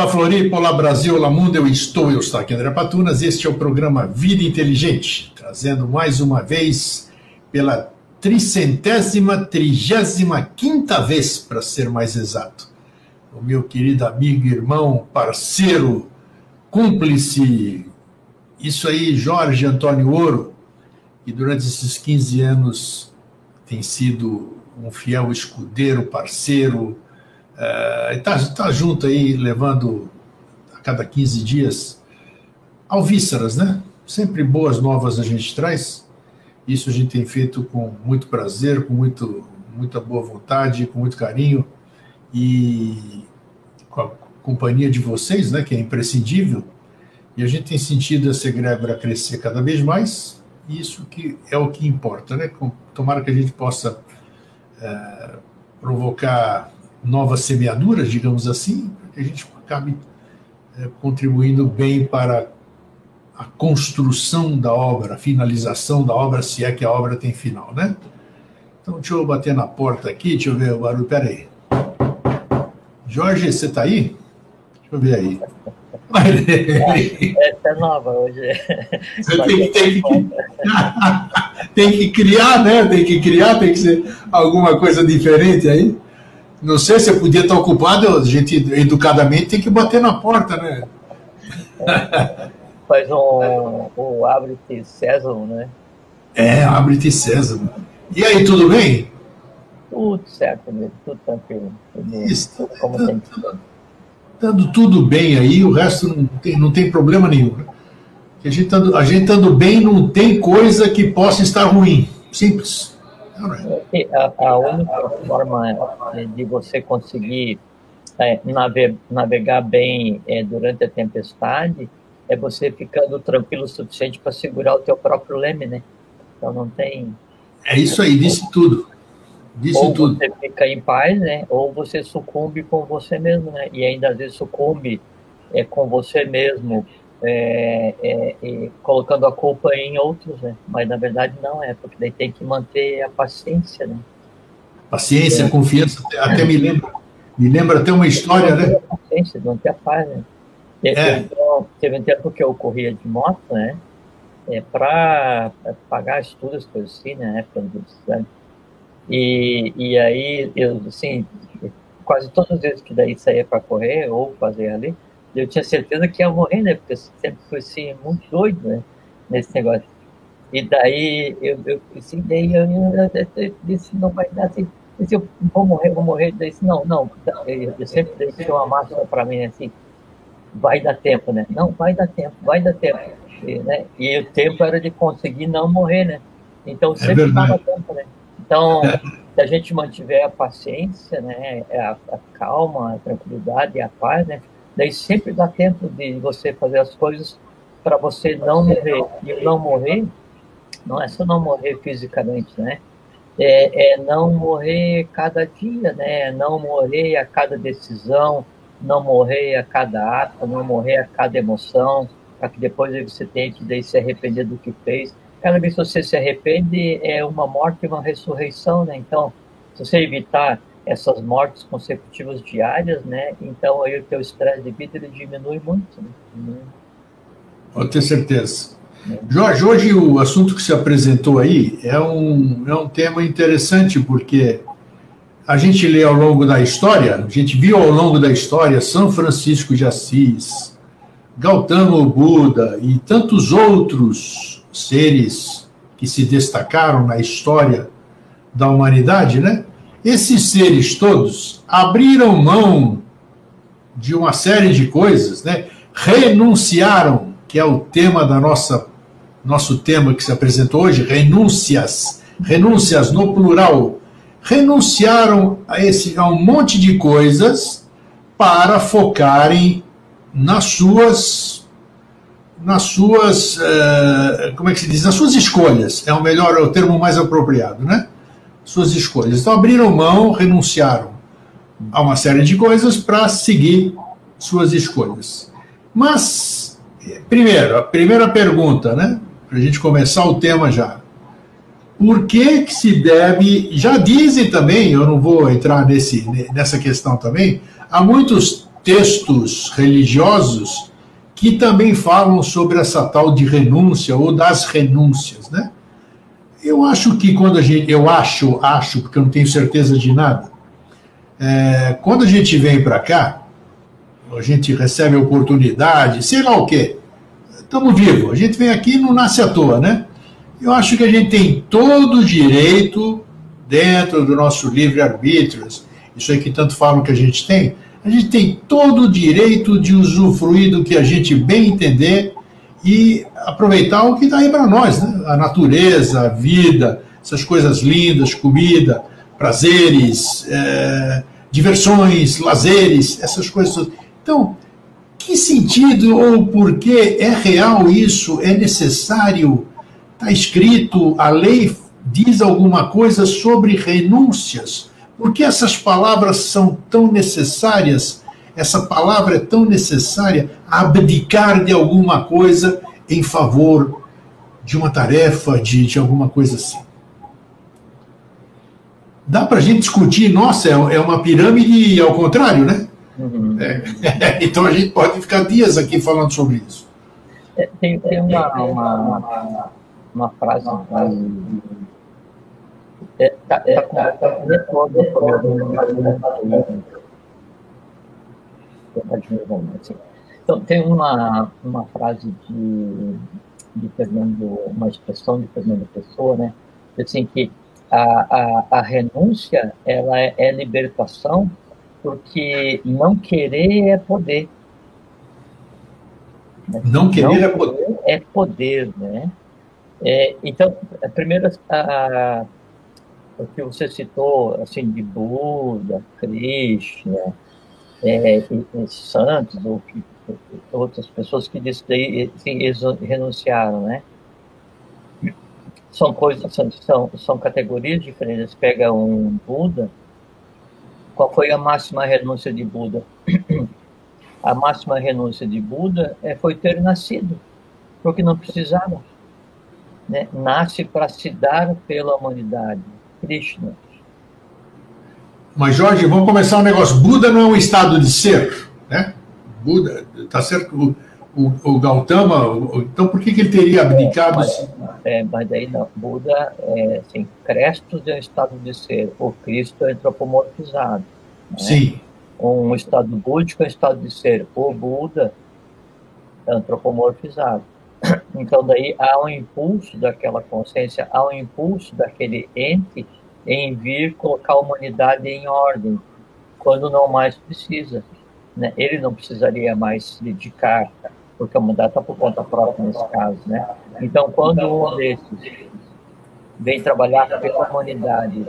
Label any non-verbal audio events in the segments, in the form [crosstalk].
Olá Floripa, olá Brasil, olá mundo, eu estou, eu estou aqui André Patunas, este é o programa Vida Inteligente, trazendo mais uma vez pela tricentésima, trigésima quinta vez, para ser mais exato, o meu querido amigo, irmão, parceiro, cúmplice, isso aí, Jorge Antônio Ouro, que durante esses 15 anos tem sido um fiel escudeiro, parceiro, está uh, tá junto aí, levando a cada 15 dias alvíceras, né? Sempre boas novas a gente traz. Isso a gente tem feito com muito prazer, com muito, muita boa vontade, com muito carinho e com a companhia de vocês, né, que é imprescindível. E a gente tem sentido essa egrégora crescer cada vez mais, e isso que é o que importa, né? Tomara que a gente possa é, provocar novas semeaduras, digamos assim, para que a gente acabe é, contribuindo bem para a construção da obra, a finalização da obra, se é que a obra tem final, né? Então, deixa eu bater na porta aqui, deixa eu ver o barulho, peraí. Jorge, você está aí? Deixa eu ver aí. [laughs] Essa é nova hoje. Você tem tem, que, [laughs] tem que criar, né? Tem que criar, tem que ser alguma coisa diferente aí. Não sei se eu podia estar ocupado, a gente educadamente tem que bater na porta, né? [laughs] Faz um, um abre-te César, né? É, abre-te César. E aí, tudo bem? Tudo certo, mesmo, tudo tranquilo. Tudo, Isso, tudo como tá, Estando tudo bem aí, o resto não tem, não tem problema nenhum. Né? A gente, a gente estando bem, não tem coisa que possa estar ruim. Simples. É, a, a única forma de você conseguir é, navegar bem é, durante a tempestade é você ficando tranquilo o suficiente para segurar o teu próprio leme, né? Então não tem. É isso aí, disse tudo. Disse ou tudo. você fica em paz, né? Ou você sucumbe com você mesmo, né? E ainda às vezes sucumbe é, com você mesmo é, é, colocando a culpa em outros, né? Mas na verdade não é, porque daí tem que manter a paciência, né? Paciência, é. confiança, até me lembra, me lembra até uma história, né? A paciência, manter a paz, né? É. Então, teve um tempo que eu corria de moto, né? É, para pagar estudos, coisas assim, né? Época do E, e aí, eu, assim, quase todas as vezes que daí saía para correr ou fazer ali, eu tinha certeza que ia morrer, né? Porque eu sempre fui assim, muito doido, né? Nesse negócio. E daí eu, eu assim, daí eu, eu, disse, não vai dar assim, disse, eu vou morrer, vou morrer. Daí disse, não, não, eu, eu sempre deixei uma máscara para mim assim, vai dar tempo, né? Não, vai dar tempo, vai dar tempo. E, né? e o tempo era de conseguir não morrer, né? Então é sempre é dava tempo, né? Então, se a gente mantiver a paciência, né, a, a calma, a tranquilidade e a paz, né, Daí sempre dá tempo de você fazer as coisas para você não morrer. E não morrer não é só não morrer fisicamente, né? É, é, não morrer cada dia, né? Não morrer a cada decisão, não morrer a cada ato, não morrer a cada emoção, para que depois você tenha que daí se arrepender do que fez. Cada vez que você se arrepende, é uma morte e uma ressurreição, né? Então, se você evitar essas mortes consecutivas diárias, né? Então aí o teu estresse de vida ele diminui muito. Né? Pode ter certeza. É. Jorge, hoje o assunto que se apresentou aí é um, é um tema interessante, porque a gente lê ao longo da história, a gente viu ao longo da história São Francisco de Assis, Gautama Buda e tantos outros seres que se destacaram na história da humanidade, né? Esses seres todos abriram mão de uma série de coisas, né? renunciaram, que é o tema da nossa nosso tema que se apresentou hoje, renúncias, renúncias no plural, renunciaram a esse a um monte de coisas para focarem nas suas nas suas uh, como é que se diz? Nas suas escolhas. É o melhor é o termo mais apropriado né suas escolhas. Então abriram mão, renunciaram a uma série de coisas para seguir suas escolhas. Mas, primeiro, a primeira pergunta, né? Para a gente começar o tema já. Por que, que se deve. Já dizem também, eu não vou entrar nesse, nessa questão também, há muitos textos religiosos que também falam sobre essa tal de renúncia ou das renúncias, né? Eu acho que quando a gente, eu acho, acho, porque eu não tenho certeza de nada, é, quando a gente vem para cá, a gente recebe oportunidade, sei lá o quê, estamos vivos, a gente vem aqui e não nasce à toa, né? Eu acho que a gente tem todo o direito, dentro do nosso livre-arbítrio, isso aí que tanto falam que a gente tem, a gente tem todo o direito de usufruir do que a gente bem entender e aproveitar o que está aí para nós, né? a natureza, a vida, essas coisas lindas, comida, prazeres, é, diversões, lazeres, essas coisas. Então, que sentido ou por que é real isso? É necessário? Está escrito, a lei diz alguma coisa sobre renúncias. Por que essas palavras são tão necessárias? Essa palavra é tão necessária, abdicar de alguma coisa em favor de uma tarefa, de, de alguma coisa assim. Dá para a gente discutir, nossa, é, é uma pirâmide ao contrário, né? Uhum. É, então a gente pode ficar dias aqui falando sobre isso. É, tem, tem uma, uma, uma, uma frase é, tá, é, tá, tá, então, tem uma, uma frase de, de Fernando, uma expressão de Fernando Pessoa, né? Assim, que a, a, a renúncia, ela é, é libertação, porque não querer é poder. Não querer, não é poder. É poder, né? É, então, primeiro, a, o que você citou, assim, de Buda, Krishna, é, e santos, ou que, outras pessoas que dizem, assim, eles renunciaram, né? São coisas, são, são categorias diferentes. Pega um Buda, qual foi a máxima renúncia de Buda? [clears throat] A máxima renúncia de Buda é, foi ter nascido, porque não precisava. Né? Nasce para se dar pela humanidade Krishna. Mas, Jorge, vamos começar um negócio. Buda não é um estado de ser, né? Buda, tá certo? O, o, o Gautama, o, então por que, que ele teria abdicado? Mas, é, mas daí não. Buda, é, assim, Crestos é um estado de ser, o Cristo é antropomorfizado. Né? Sim. Um estado búdico é um estado de ser, o Buda é antropomorfizado. Então, daí há um impulso daquela consciência, há um impulso daquele ente em vir colocar a humanidade em ordem, quando não mais precisa. Né? Ele não precisaria mais se dedicar, porque a humanidade está por conta própria nesse caso. Né? Então, quando um desses vem trabalhar pela humanidade,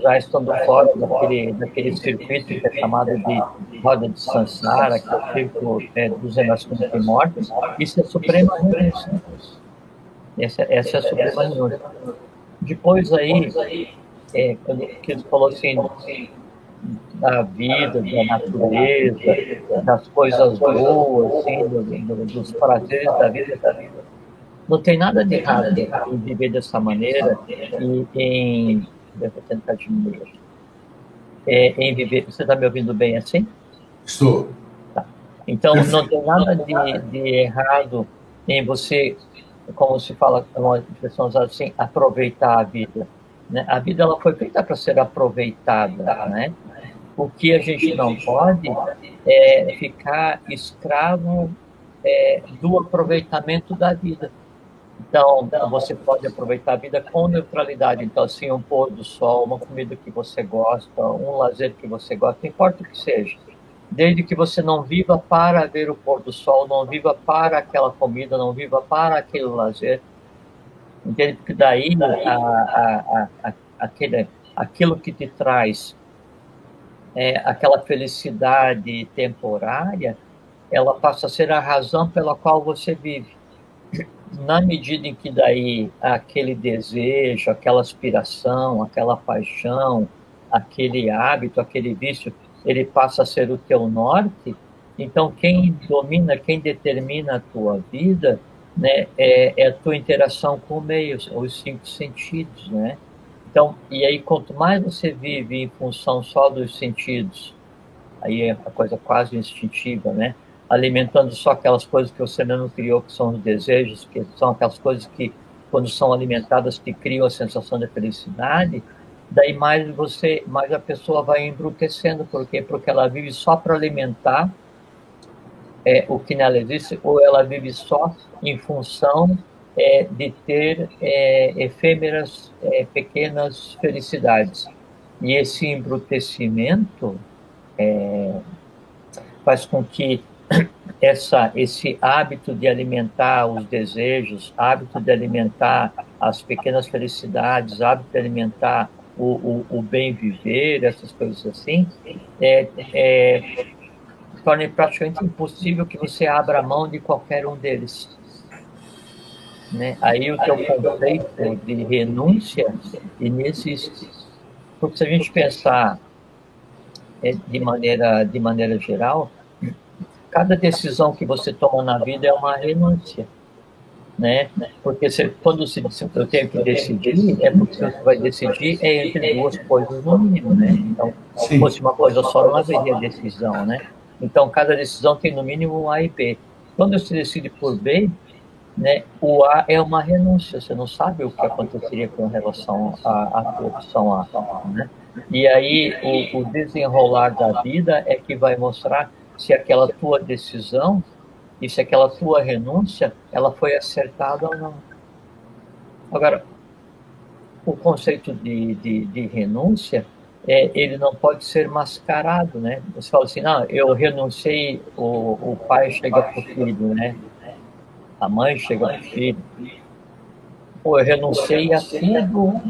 já estando fora daquele, daquele circuito que é chamado de roda de Sansara, que é o círculo é, dos renascimentos e mortes, isso é suprema renúncia. Essa, essa é a suprema renúncia. Depois aí, é, quando que ele falou assim, da vida, da natureza, das coisas boas, assim, dos prazeres da vida, da vida não tem nada de errado em viver dessa maneira e em. Eu tentar diminuir. É, em viver. Você está me ouvindo bem assim? Estou. Tá. Então, não tem nada de, de errado em você, como se fala, uma expressão assim, aproveitar a vida. Né? A vida ela foi feita para ser aproveitada, né? O que a gente não pode é ficar escravo é, do aproveitamento da vida. Então, você pode aproveitar a vida com neutralidade. Então, assim, um pôr do sol, uma comida que você gosta, um lazer que você gosta, não importa o que seja. Desde que você não viva para ver o pôr do sol, não viva para aquela comida, não viva para aquele lazer. Entende? Porque daí a, a, a, aquele, aquilo que te traz é, aquela felicidade temporária, ela passa a ser a razão pela qual você vive na medida em que daí aquele desejo, aquela aspiração, aquela paixão, aquele hábito, aquele vício, ele passa a ser o teu norte, então quem domina, quem determina a tua vida, né, é, é a tua interação com o meio, os cinco sentidos, né? Então, e aí quanto mais você vive em função só dos sentidos, aí é a coisa quase instintiva, né? Alimentando só aquelas coisas que você não criou, que são os desejos, que são aquelas coisas que, quando são alimentadas, que criam a sensação de felicidade, daí mais você, mais a pessoa vai embrutecendo, por quê? Porque ela vive só para alimentar é, o que nela existe, ou ela vive só em função é, de ter é, efêmeras, é, pequenas felicidades. E esse embrutecimento é, faz com que [coughs] essa, esse hábito de alimentar os desejos, hábito de alimentar as pequenas felicidades, hábito de alimentar o, o, o bem viver, essas coisas assim, é, é, torna praticamente impossível que você abra mão de qualquer um deles. Né? Aí o teu conceito de renúncia inexiste. Porque se a gente pensar é, de maneira, de maneira geral, cada decisão que você toma na vida é uma renúncia. Né? Porque você, quando você, eu tenho que decidir, é porque você vai decidir é entre duas coisas no mínimo, né? Então, se fosse uma coisa só, não haveria decisão, né? Então, cada decisão tem no mínimo um A e B. Quando você decide por B, né, o A é uma renúncia, você não sabe o que aconteceria com relação à, à opção A. Né? E aí o, o, desenrolar da vida é que vai mostrar se aquela tua decisão e se aquela tua renúncia ela foi acertada ou não. Agora, o conceito de, de, de renúncia é, ele não pode ser mascarado, né? Você fala assim, não, eu renunciei, o, o pai chega para o filho, né? a mãe chega ao filho, pô, eu renunciei a tudo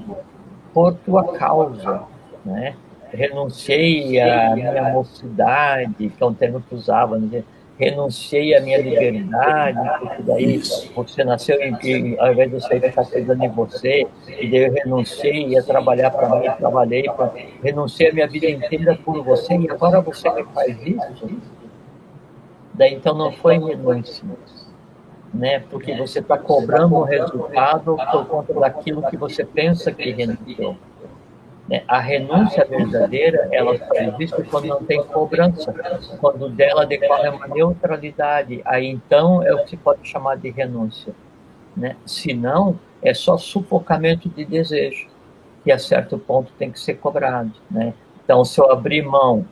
por tua causa, né? Renunciei à minha mocidade, que é um termo que usava, né? Renunciei à minha liberdade, porque daí você nasceu e, ao invés de eu ficar cuidando de você, e daí eu renunciei a trabalhar para mim, trabalhei, pra, renunciei a minha vida inteira por você, e agora você me faz isso? Daí então não foi renúncia, né? Porque você está cobrando um resultado por conta daquilo que você pensa que renunciou. Né? A renúncia verdadeira, ela só existe quando não tem cobrança, quando dela decorre uma neutralidade. Aí então é o que se pode chamar de renúncia. Né? Se não, é só sufocamento de desejo, que a certo ponto tem que ser cobrado. Né? Então, se eu abrir mão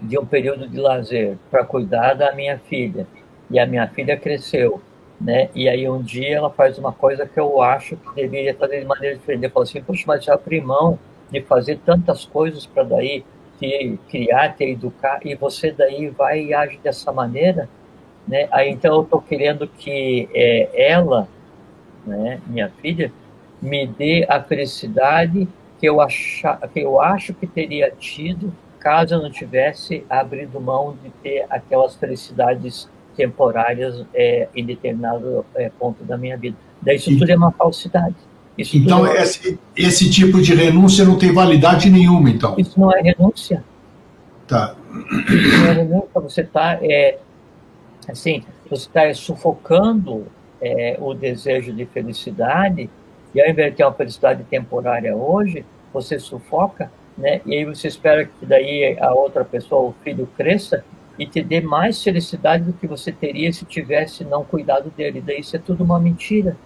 de um período de lazer para cuidar da minha filha, e a minha filha cresceu, né? E aí um dia ela faz uma coisa que eu acho que deveria fazer de maneira diferente. Eu falo assim, puxa, mas já abri mão de fazer tantas coisas para daí te criar, te educar, e você daí vai e age dessa maneira, né? Aí então eu estou querendo que é, ela, né, minha filha, me dê a felicidade que eu, acha, que eu acho que teria tido caso eu não tivesse abrido mão de ter aquelas felicidades temporárias é, em determinado é, ponto da minha vida. Daí isso tudo é uma falsidade. Isso então, é... esse, esse tipo de renúncia não tem validade nenhuma, então? Isso não é renúncia. Tá. Isso não é renúncia, você está, é, assim, você está sufocando é, o desejo de felicidade, e ao invés de ter uma felicidade temporária hoje, você sufoca, né? E aí você espera que daí a outra pessoa, o filho, cresça e te dê mais felicidade do que você teria se tivesse não cuidado dele. Daí isso é tudo uma mentira.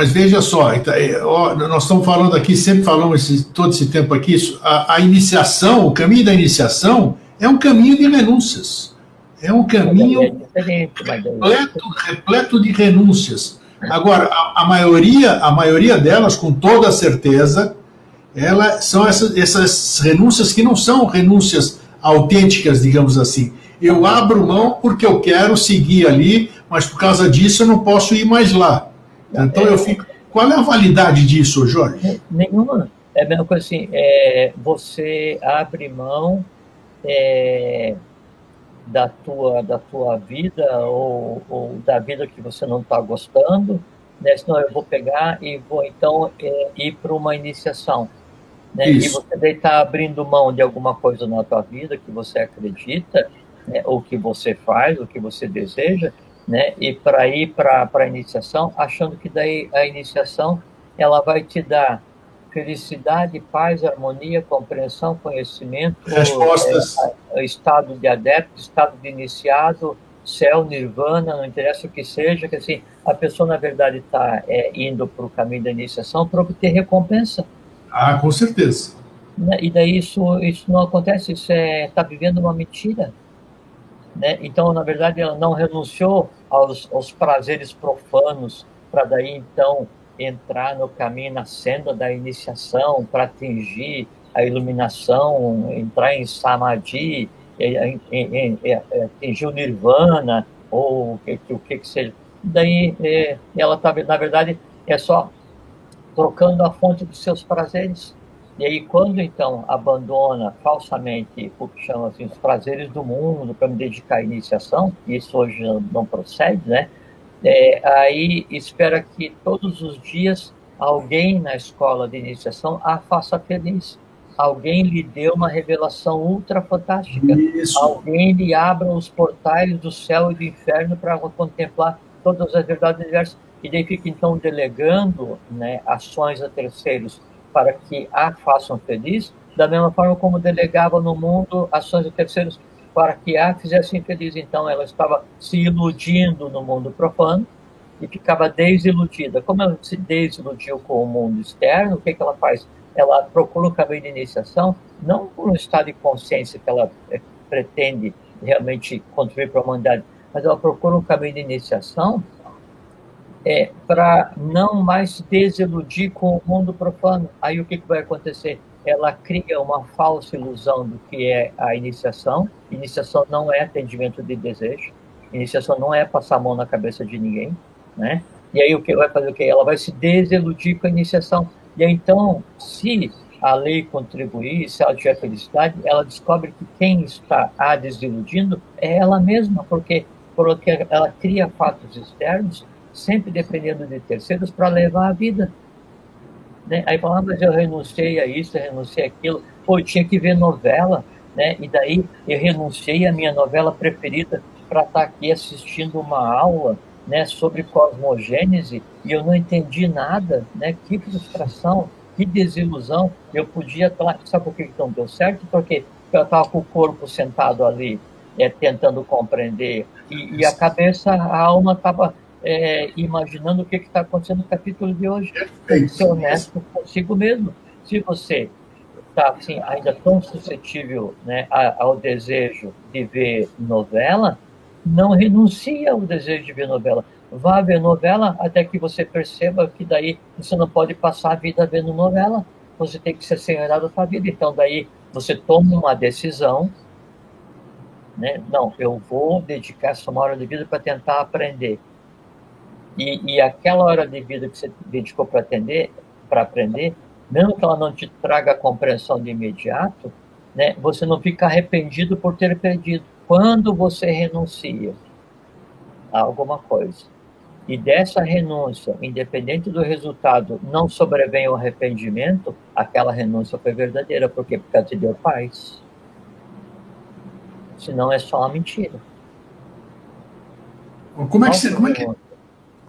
Mas veja só, então, é, nós estamos falando aqui, sempre falamos esse, todo esse tempo aqui, a, a, iniciação, o caminho da iniciação é um caminho de renúncias. É um caminho repleto, repleto de renúncias. Agora, a, a, maioria, a maioria delas, com toda certeza, ela, são essas, essas renúncias que não são renúncias autênticas, digamos assim. Eu abro mão porque eu quero seguir ali, mas por causa disso eu não posso ir mais lá. Então eu fico. Qual é a validade disso, Jorge? Nenhuma. É a mesma coisa assim, é, você abre mão é, da, tua, da tua vida ou, ou da vida que você não está gostando, né? senão eu vou pegar e vou então é, ir para uma iniciação. Né? E você está abrindo mão de alguma coisa na tua vida que você acredita, né, o que você faz, o que você deseja, né, e para ir para a iniciação, achando que daí a iniciação ela vai te dar felicidade, paz, harmonia, compreensão, conhecimento, respostas, é, estado de adepto, estado de iniciado, céu, nirvana, não interessa o que seja, que assim, a pessoa na verdade está é, indo para o caminho da iniciação para obter recompensa. Ah, com certeza. Né? E daí isso, isso não acontece, isso é está vivendo uma mentira. Né? Então, na verdade, ela não renunciou aos, aos prazeres profanos para daí então entrar no caminho, na senda da iniciação, para atingir a iluminação, entrar em samadhi, atingir o nirvana, ou o que, o que, que seja. Daí é, ela está, na verdade, é só trocando a fonte dos seus prazeres. E aí, quando então abandona falsamente o que chama assim, os prazeres do mundo para me dedicar à iniciação, isso hoje não procede, né? É, aí espera que todos os dias alguém na escola de iniciação a faça feliz. Alguém lhe dê uma revelação ultra fantástica. Isso. Alguém lhe abra os portais do céu e do inferno para contemplar todas as verdades universais. E daí fica então delegando né, ações a terceiros para que a façam feliz, da mesma forma como delegava no mundo ações a terceiros para que a fizesse infeliz. Então, ela estava se iludindo no mundo profano e ficava desiludida. Como ela se desiludiu com o mundo externo, o que, que ela faz? Ela procura um caminho de iniciação, não por um estado de consciência que ela é, pretende realmente contribuir para a humanidade, mas ela procura um caminho de iniciação é, para não mais se desiludir com o mundo profano. Aí o que, que vai acontecer? ela cria uma falsa ilusão do que é a iniciação. Iniciação não é atendimento de desejo. Iniciação não é passar a mão na cabeça de ninguém, né? E aí o que vai fazer o que? Ela vai se desiludir com a iniciação. E aí, então, se a lei contribuir, se ela tiver felicidade, ela descobre que quem está a desiludindo é ela mesma, porque porque ela cria fatos externos, sempre dependendo de terceiros, para levar a vida. Né? Aí falava, mas eu renunciei a isso, eu renunciei a aquilo. Pô, eu tinha que ver novela, né? E daí eu renunciei à minha novela preferida para estar tá aqui assistindo uma aula, né, sobre cosmogênese e eu não entendi nada, né? Que frustração, que desilusão. Eu podia estar, sabe por que não deu certo? Porque eu estava com o corpo sentado ali, é, tentando compreender e, e a cabeça, a alma estava é, imaginando o que está acontecendo no capítulo de hoje. Tem que ser honesto consigo mesmo. Se você está assim, ainda tão suscetível né, ao desejo de ver novela, não renuncie ao desejo de ver novela. Vá ver novela até que você perceba que daí você não pode passar a vida vendo novela. Você tem que ser senhorado da sua vida. Então, daí você toma uma decisão. Né? Não, eu vou dedicar essa uma hora de vida para tentar aprender e, e aquela hora de vida que você dedicou para atender, para aprender, mesmo que ela não te traga a compreensão de imediato, né, você não fica arrependido por ter perdido. Quando você renuncia a alguma coisa e dessa renúncia, independente do resultado, não sobrevém o arrependimento, aquela renúncia foi verdadeira. Por quê? Porque ela te deu paz. Senão é só uma mentira. Como é que, como é que,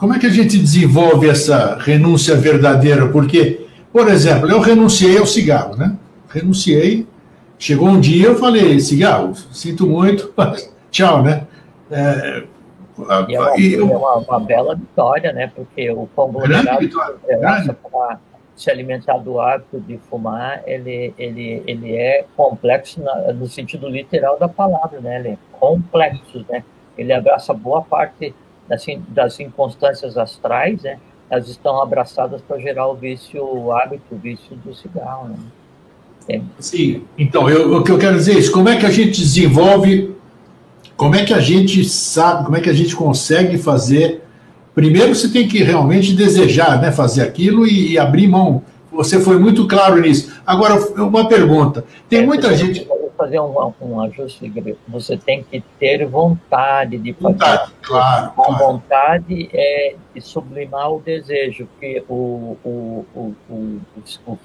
como é que a gente desenvolve essa renúncia verdadeira? Porque, por exemplo, eu renunciei ao cigarro, né? Renunciei. Chegou um dia, eu falei, cigarro, sinto muito, [laughs] mas tchau, né? É, e é, uma, e eu, é uma, uma, bela vitória, né? Porque o conglomerado para se alimentar do hábito de fumar, ele, ele, ele é complexo na, no sentido literal da palavra, né? Ele é complexo, né? Ele abraça boa parte das inconstâncias astrais, né, elas estão abraçadas para gerar o vício, o hábito, o vício do cigarro. Né? É. Sim, então, eu, o que eu quero dizer é isso, como é que a gente desenvolve, como é que a gente sabe, como é que a gente consegue fazer, primeiro você tem que realmente desejar, né, fazer aquilo e, e abrir mão, você foi muito claro nisso. Agora, uma pergunta, tem é, muita gente fazer um, um ajuste, você tem que ter vontade de fazer. Vontade, claro. Claro. vontade é de sublimar o desejo, porque o, o, o, o, o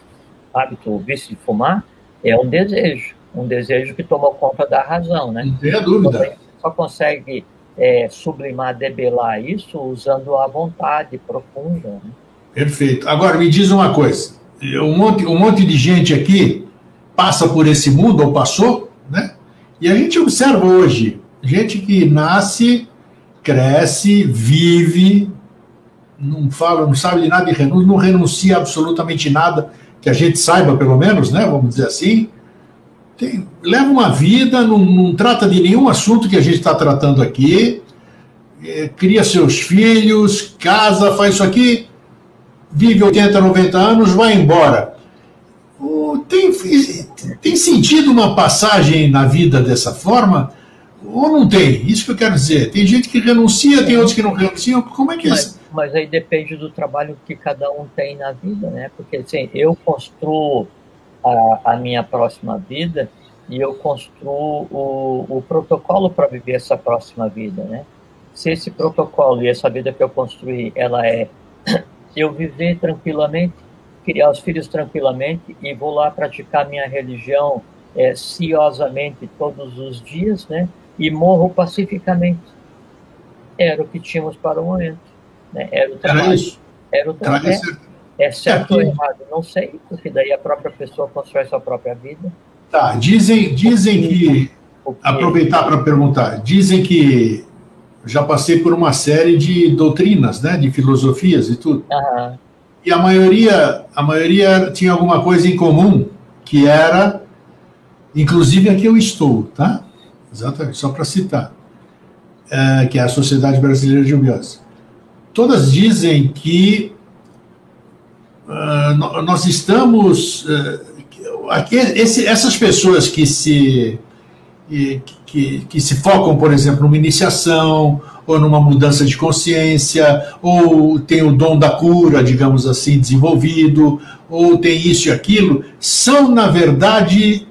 hábito, o vício de fumar, é um desejo, um desejo que toma conta da razão, né? Não tenha dúvida. Você só consegue é, sublimar, debelar isso usando a vontade profunda. Né? Perfeito. Agora, me diz uma coisa. um monte, um monte de gente aqui passa por esse mundo, ou passou, né? E a gente observa hoje gente que nasce, cresce, vive, não fala, não sabe de nada de renúncia, não renuncia absolutamente nada, que a gente saiba, pelo menos, né? Vamos dizer assim. Tem, leva uma vida, não, não, trata de nenhum assunto que a gente está tratando aqui, é, cria seus filhos, casa, faz isso aqui, vive 80, 90 anos, vai embora. Tem, tem sentido uma passagem na vida dessa forma? Ou não tem? Isso que eu quero dizer. Tem gente que renuncia, tem outros que não renunciam. Como é que é isso? Mas aí depende do trabalho que cada um tem na vida, né? Porque assim, eu construo a, a minha próxima vida e eu construo o, o protocolo para viver essa próxima vida, né? Se esse protocolo e essa vida que eu construí, ela é [clears throat] eu viver tranquilamente, criar os filhos tranquilamente e vou lá praticar minha religião é, ciosamente todos os dias, né? E morro pacificamente. Era o que tínhamos para o momento. Né? Era o trabalho. Era, isso. Era o trabalho. É, é certo é ou errado? Não sei, porque daí a própria pessoa constrói sua própria vida. Tá, dizem, dizem que. Aproveitar para perguntar. Dizem que já passei por uma série de doutrinas, né, de filosofias e tudo. Uhum. E a maioria, a maioria tinha alguma coisa em comum, que era, inclusive aqui eu estou, tá? Exatamente, só para citar, é, que é a Sociedade Brasileira de Biose. Todas dizem que uh, nós estamos. Uh, aqui, esse, essas pessoas que se que, que, que, se focam, por exemplo, numa iniciação, ou numa mudança de consciência, ou tem o dom da cura, digamos assim, desenvolvido, ou tem isso e aquilo, são, na verdade,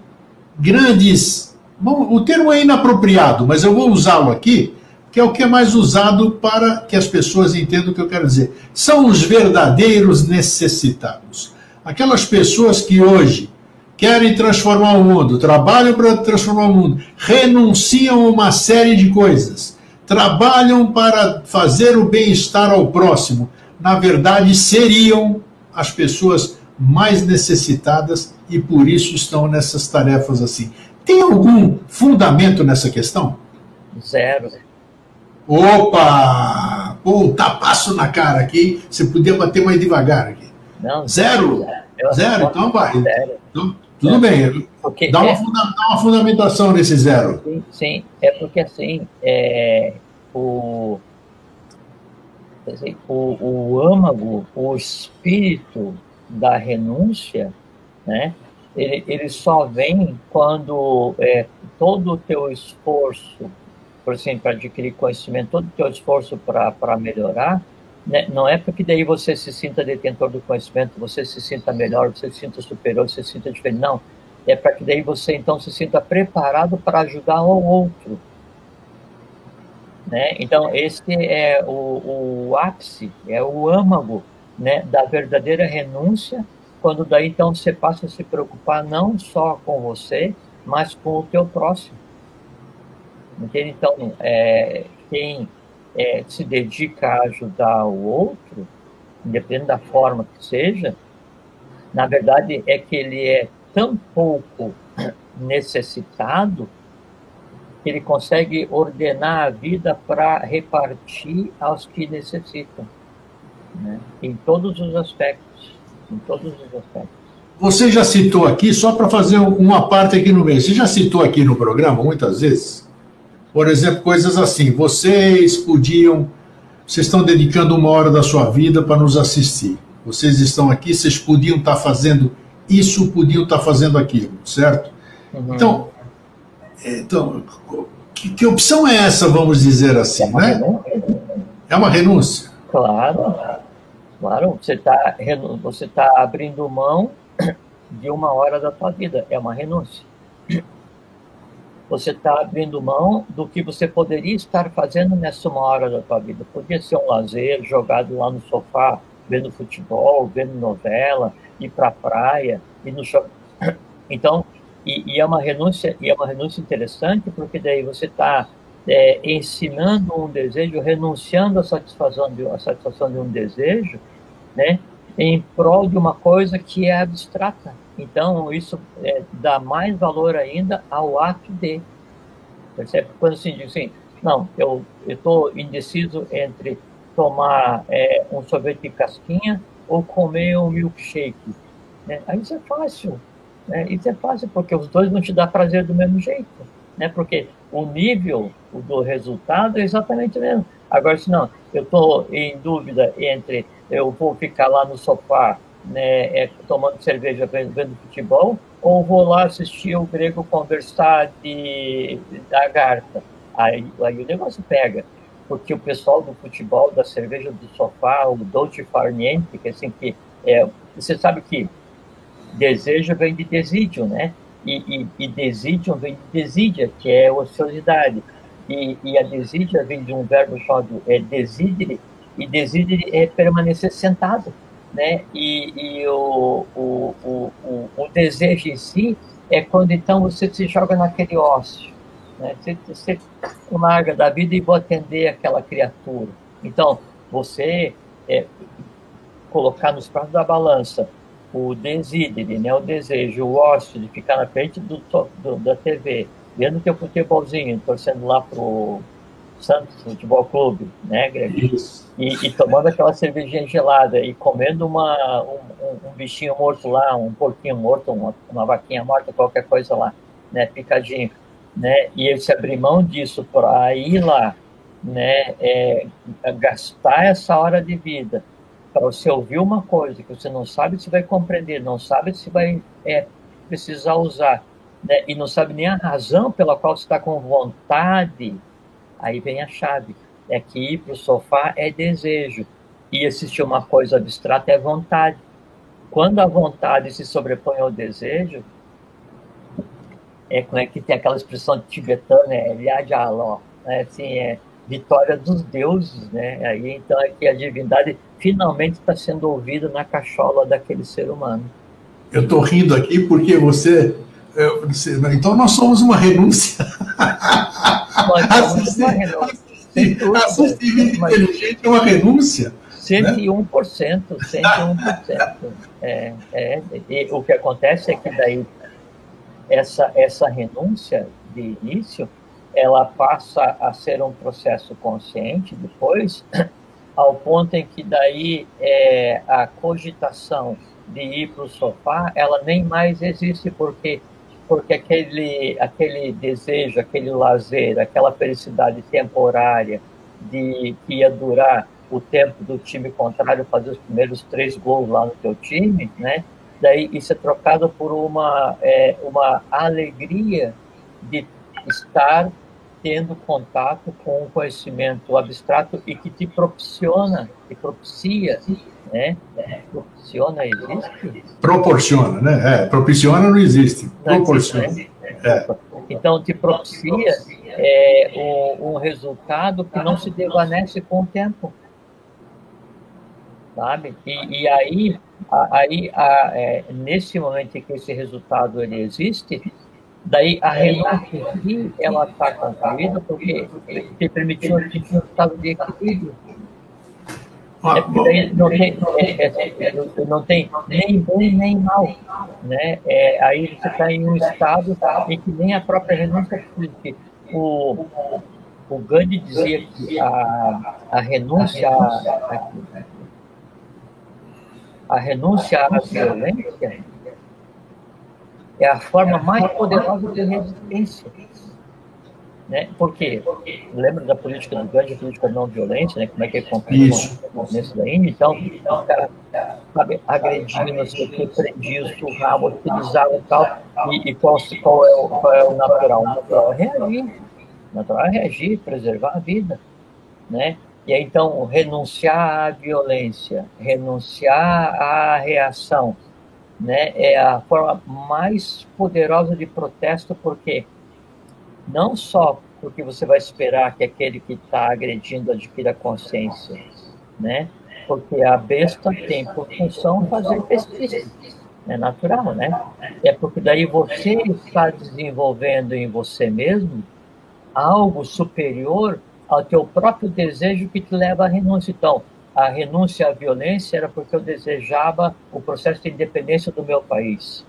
grandes. Bom, o termo é inapropriado, mas eu vou usá-lo aqui, que é o que é mais usado para que as pessoas entendam o que eu quero dizer. São os verdadeiros necessitados. Aquelas pessoas que hoje querem transformar o mundo, trabalham para transformar o mundo, renunciam a uma série de coisas, trabalham para fazer o bem-estar ao próximo, na verdade seriam as pessoas mais necessitadas e por isso estão nessas tarefas assim. Tem algum fundamento nessa questão? Zero. Opa! Pô, tapaço na cara aqui. Você podia bater mais devagar aqui. Não, zero? Zero? zero? Então vai. Zero. Então, tudo bem. Porque dá, uma é, funda, dá uma fundamentação nesse zero. Sim, sim. é porque assim, é, o, o, o âmago, o espírito da renúncia, né, ele, ele só vem quando é, todo o teu esforço, por exemplo, para adquirir conhecimento, todo o teu esforço para melhorar, né? Não é porque daí você se sinta detentor do conhecimento, você se sinta melhor, você se sinta superior, você se sinta diferente. Não. É para que daí você então se sinta preparado para ajudar o outro. Né? Então, esse é o, o ápice, é o âmago né, da verdadeira renúncia, quando daí então você passa a se preocupar não só com você, mas com o teu próximo. Entende? Então, é, quem é, se dedica a ajudar o outro, independente da forma que seja, na verdade é que ele é tão pouco necessitado que ele consegue ordenar a vida para repartir aos que necessitam, né? em todos os aspectos, em todos os aspectos. Você já citou aqui, só para fazer uma parte aqui no meio, você já citou aqui no programa muitas vezes por exemplo, coisas assim. Vocês podiam. Vocês estão dedicando uma hora da sua vida para nos assistir. Vocês estão aqui, vocês podiam estar fazendo isso, podiam estar fazendo aquilo, certo? Uhum. Então, é, então que, que, opção é essa, vamos dizer assim, é né? Renúncia. É uma renúncia. Claro, claro. Você está você tá abrindo mão de uma hora da tua vida. É uma renúncia você está abrindo mão do que você poderia estar fazendo nessa uma hora da tua vida. Podia ser um lazer, jogado lá no sofá, vendo futebol, vendo novela, ir para a praia, ir no shopping. [coughs] Então, e, e, é uma renúncia, e é uma renúncia interessante, porque daí você está é, ensinando um desejo, renunciando à satisfação de, à satisfação de um desejo, né? em prol de uma coisa que é abstrata. Então, isso é, dá mais valor ainda ao ato de. Percebe? Quando se diz assim, não, eu estou indeciso entre tomar é, um sorvete de casquinha ou comer um milkshake. Né? Aí isso é fácil. Né? Isso é fácil porque os dois não te dão prazer do mesmo jeito. Né? Porque o nível do resultado é exatamente o mesmo. Agora, se não, eu estou em dúvida entre eu vou ficar lá no sofá né, é, tomando cerveja vendo, vendo, futebol, ou vou lá assistir o grego conversar de, da garta. Aí, aí o negócio pega, porque o pessoal do futebol, da cerveja do sofá, o dolce far niente, que assim que é, você sabe que desejo vem de desídio, né? E, e, e desídio vem de desídia, que é ociosidade. E, e a desídia vem de um verbo chamado é, desidere, e desidere é permanecer sentado né? E, e o, o, o, o, o desejo em si é quando então você se joga naquele ócio, né? Você, você larga da vida e vou atender aquela criatura. Então, você é, colocar nos pratos da balança o desidere, né? O desejo, o ócio de ficar na frente do, do da TV, vendo teu futebolzinho, torcendo lá pro Santos Futebol Clube, né, Greg? Isso. E, e, tomando aquela cervejinha gelada e comendo uma, um, um, bichinho morto lá, um porquinho morto, uma, uma, vaquinha morta, qualquer coisa lá, né, picadinho, né? E ele se abrir mão disso para ir lá, né, é, gastar essa hora de vida para você ouvir uma coisa que você não sabe se vai compreender, não sabe se vai é, precisar usar, né, e não sabe nem a razão pela qual você está com vontade Aí vem a chave. É que ir para o sofá é desejo. E assistir uma coisa abstrata é vontade. Quando a vontade se sobrepõe ao desejo, é como é que tem aquela expressão tibetana, é Lyajalo, né? assim, é vitória dos deuses, né? Aí então é que a divindade finalmente está sendo ouvida na cachola daquele ser humano. Eu estou rindo aqui porque você, eu, então nós somos uma renúncia. Assistir, inteligente é uma renúncia. 101%, 101%. É, é, e o que acontece é que daí essa, essa renúncia de início, ela passa a ser um processo consciente depois, ao ponto em que daí é, a cogitação de ir para o sofá, ela nem mais existe, porque porque aquele, aquele desejo, aquele lazer, aquela felicidade temporária de que ia durar o tempo do time contrário fazer os primeiros três gols lá no teu time, né? Daí isso é trocado por uma, é, uma alegria de estar tendo contato com um conhecimento abstrato e que te propiciona, te propicia né? Propiciona existe? Proporciona, né? É, propiciona não existe. Proporciona. Né? É. Então, te propicia é, um, um, resultado que não se desvanece com o tempo. Sabe? E, e aí, a, aí a, é, nesse momento em que esse resultado ele existe, daí a renúncia ela está concluída porque te permitiu atingir um estado de equilíbrio é porque não tem, é, é, é, não tem nem bem nem mal. Né? É, aí você está em um estado em que nem a própria renúncia. O, o Gandhi dizia que a, a renúncia a, a renúncia à violência é a forma mais poderosa de resistência. Né? Por quê? Lembra da política do Gandhi, política não violenta, né? Como é que ele compõe nesse daí? Então, então o cara sabe, agredindo, não sei o que, prendia, surrava, utilizava e tal. E, e qual, qual, é o, qual é o natural? O natural é reagir. O natural é reagir, preservar a vida. Né? E aí, então, renunciar à violência, renunciar à reação, né? é a forma mais poderosa de protesto, porque não só porque você vai esperar que aquele que está agredindo adquira consciência, né? Porque a besta tem por função fazer pesquisa, é natural, né? É porque daí você está desenvolvendo em você mesmo algo superior ao teu próprio desejo que te leva à renúncia. Então, a renúncia à violência era porque eu desejava o processo de independência do meu país,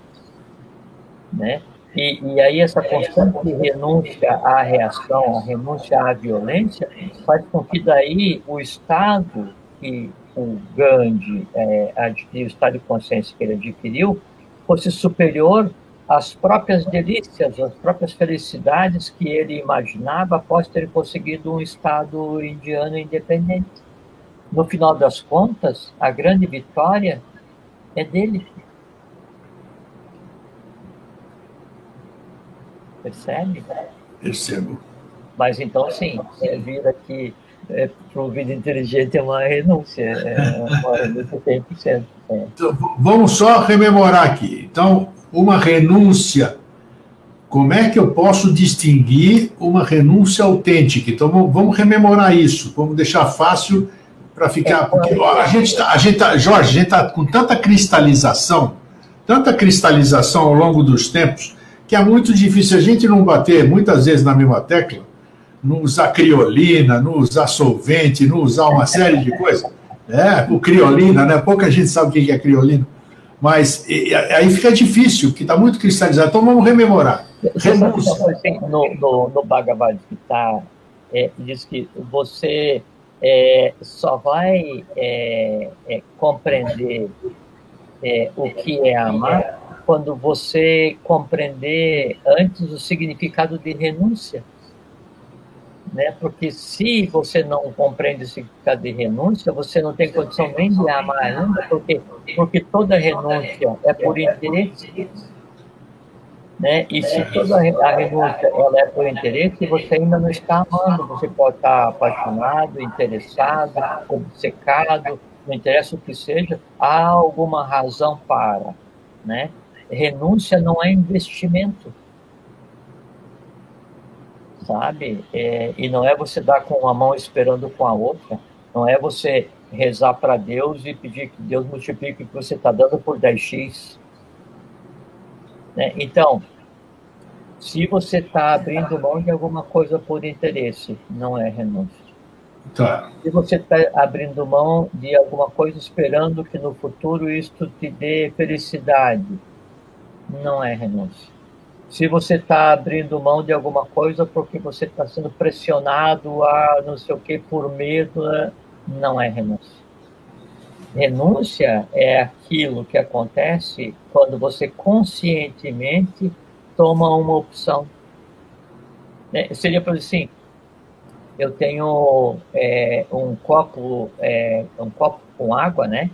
né? E, e aí essa constante renúncia à reação, a renúncia à violência, faz com que daí o Estado que o Gandhi é, adquiriu, o estado de consciência que ele adquiriu, fosse superior às próprias delícias, às próprias felicidades que ele imaginava após ter conseguido um Estado indiano independente. No final das contas, a grande vitória é dele. Percebe? Percebo. Mas então, sim, é vir aqui é, para o vida inteligente é uma renúncia, é uma renúncia 100%. É. Então, vamos só rememorar aqui. Então, uma renúncia, como é que eu posso distinguir uma renúncia autêntica? Então, vamos rememorar isso, vamos deixar fácil para ficar. É, porque ó, a gente está, a gente tá, Jorge, a gente está com tanta cristalização, tanta cristalização ao longo dos tempos, que é muito difícil a gente não bater muitas vezes na mesma tecla não usar criolina, não usar solvente, não usar uma série de coisas. É, o criolina, né? Pouca gente sabe o que é criolina. Mas e, aí fica difícil, porque está muito cristalizado. Então vamos rememorar. No, no, no Bhagavad Gita, é, diz que você é, só vai é, é compreender é, o que é amar quando você compreender antes o significado de renúncia né? Porque se você não compreende o significado de renúncia, você não tem condição nem de amar ainda, porque, porque toda renúncia é por interesse. Né? E se toda a renúncia ela é por interesse, você ainda não está amando. Você pode estar apaixonado, interessado, obcecado, não interessa o que seja, há alguma razão para. Né? Renúncia não é investimento sabe? É, e não é você dar com uma mão esperando com a outra, não é você rezar para Deus e pedir que Deus multiplique o que você está dando por 10x. Né? Então, se você está abrindo mão de alguma coisa por interesse, não é renúncia. Tá. Se você está abrindo mão de alguma coisa esperando que no futuro isto te dê felicidade, não é renúncia se você está abrindo mão de alguma coisa porque você está sendo pressionado a não sei o que por medo, né? não é renúncia. Renúncia é aquilo que acontece quando você conscientemente toma uma opção. É, seria para assim, eu tenho é, um copo, é, um copo com água, né?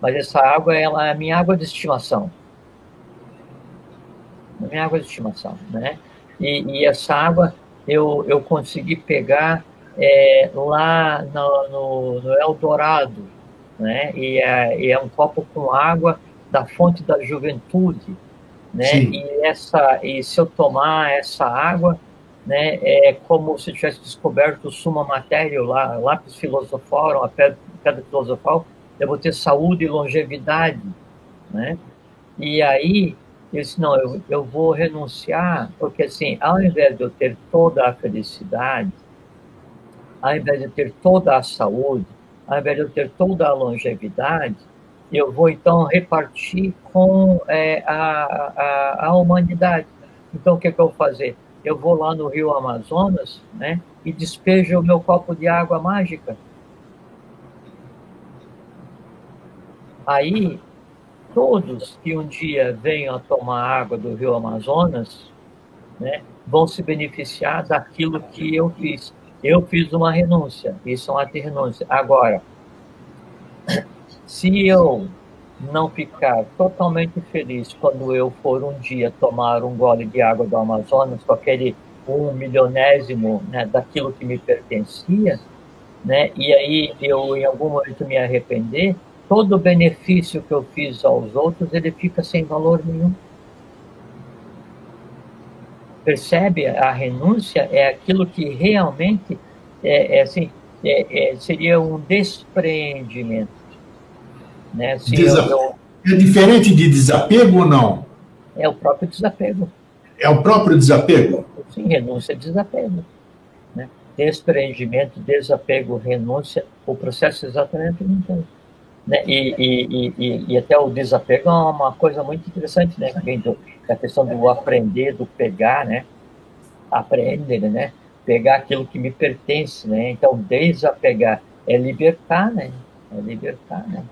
Mas essa água ela é a minha água de estimação minha água de estimação, né? E, e essa água eu, eu consegui pegar é, lá no, no, no, Eldorado, né? E é, e é, um copo com água da fonte da juventude, né? Sim. E essa e se eu tomar essa água, né? É como se eu tivesse descoberto o suma matéria lá, lápis filosofal, a pedra, pedra filosofal, eu vou ter saúde e longevidade, né? E aí eu disse, não, eu, eu vou renunciar, porque assim, ao invés de eu ter toda a felicidade, ao invés de ter toda a saúde, ao invés de eu ter toda a longevidade, eu vou então repartir com é, a, a, a, humanidade. Então, o que, é que eu vou fazer? Eu vou lá no rio Amazonas né, e despejo o meu copo de água mágica. Aí todos que um dia venham a tomar água do rio Amazonas né, vão se beneficiar daquilo que eu fiz. Eu fiz uma renúncia, isso é um ato de renúncia. Agora, se eu não ficar totalmente feliz quando eu for um dia tomar um gole de água do Amazonas com aquele um milionésimo né, daquilo que me pertencia, né, e aí eu em algum momento me arrepender, todo o benefício que eu fiz aos outros, ele fica sem valor nenhum. Percebe? A renúncia é aquilo que realmente é, é assim, é, é, seria um despreendimento. Né? Eu... É diferente de desapego ou não? É o próprio desapego. É o próprio desapego? Sim, renúncia é desapego. Né? Despreendimento, desapego, renúncia, o processo é exatamente o mesmo. Né? E, e, e, e, até o desapego é uma coisa muito interessante, né? A questão do aprender, do pegar, né? Aprender, né? Pegar aquilo que me pertence, né? Então, desapegar é libertar, né? É libertar, né?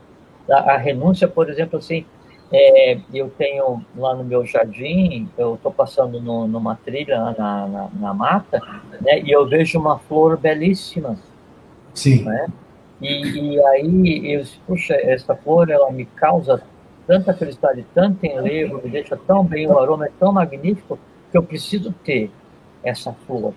A, a renúncia, por exemplo, assim, é, eu tenho lá no meu jardim, eu estou passando no, numa trilha na, na, na, mata, né? E eu vejo uma flor belíssima. Sim. Né? E, e aí, eu, puxa, essa flor, ela me causa tanta felicidade, tanto enlevo, me deixa tão bem, o aroma é tão magnífico, que eu preciso ter essa flor.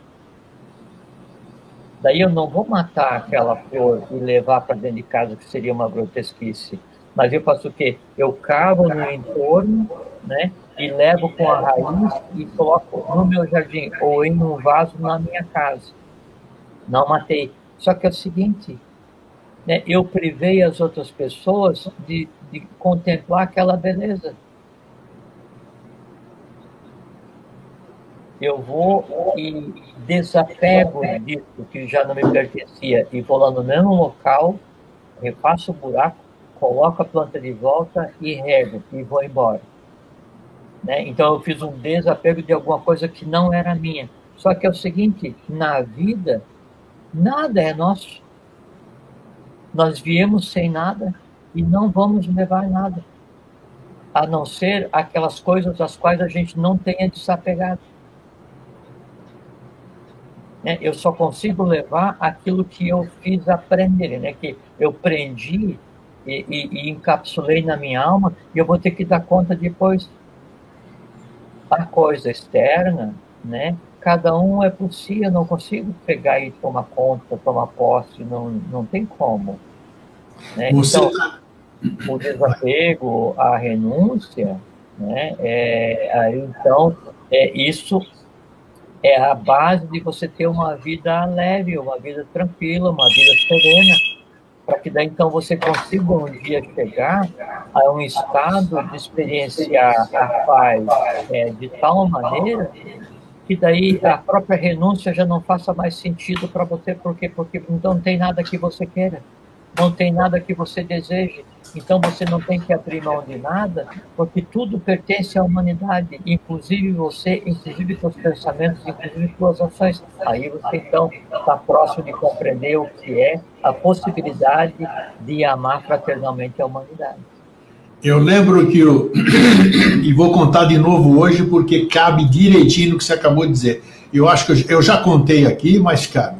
Daí eu não vou matar aquela flor e levar para dentro de casa, que seria uma grotesquice. Mas eu faço o quê? Eu cavo no entorno, né? E levo com a raiz e coloco no meu jardim ou em um vaso na minha casa. Não matei. Só que é o seguinte, né, eu privei as outras pessoas de, de contemplar aquela beleza. Eu vou e desapego disso que já não me pertencia e vou lá no mesmo local, refaço o buraco, coloco a planta de volta e rego e vou embora. Né? Então eu fiz um desapego de alguma coisa que não era minha. Só que é o seguinte, na vida, nada é nosso. Nós viemos sem nada e não vamos levar nada, a não ser aquelas coisas das quais a gente não tenha desapegado. Né? Eu só consigo levar aquilo que eu fiz aprender, né? que eu prendi e, e, e encapsulei na minha alma e eu vou ter que dar conta depois. A coisa externa, né? Cada um é por si, eu não consigo pegar e tomar conta, tomar posse, não, não tem como. Né? Então, tá... o desapego, a renúncia, né? É, aí, então, é, isso é a base de você ter uma vida leve, uma vida tranquila, uma vida serena, para que daí então você consiga um dia chegar a um estado de experienciar a paz é, de tal maneira que daí a própria renúncia já não faça mais sentido para você, porque porque então não tem nada que você queira, não tem nada que você deseje, então você não tem que abrir mão de nada, porque tudo pertence à humanidade, inclusive você, inclusive seus pensamentos, inclusive suas ações. Aí você então está próximo de compreender o que é a possibilidade de amar fraternalmente a humanidade. Eu lembro que eu. [coughs] e vou contar de novo hoje, porque cabe direitinho no que você acabou de dizer. Eu acho que eu, já contei aqui, mas cabe.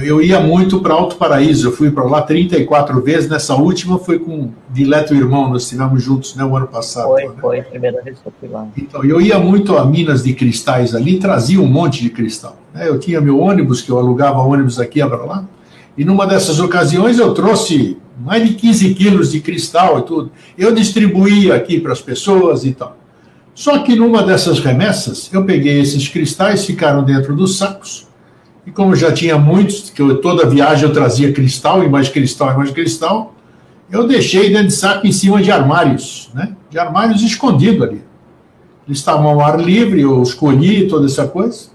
Eu ia muito para Alto Paraíso, eu fui para lá 34 vezes. Nessa última foi com o Dileto Irmão, nós estivemos juntos né, o ano passado. Foi, né? foi, primeira vez que eu fui lá. Então, eu ia muito a Minas de Cristais ali, trazia um monte de cristal. Né? Eu tinha meu ônibus, que eu alugava ônibus aqui para lá, e numa dessas ocasiões eu trouxe mais de 15 quilos de cristal e tudo. Eu distribuía aqui para as pessoas e tal. Só que numa dessas remessas, eu peguei esses cristais, ficaram dentro dos sacos, e como já tinha muitos, que eu, toda viagem eu trazia cristal, e mais cristal, e mais cristal, eu deixei dentro de saco em cima de armários, né? De armários escondidos ali. Eles estavam ao ar livre, eu escolhi toda essa coisa.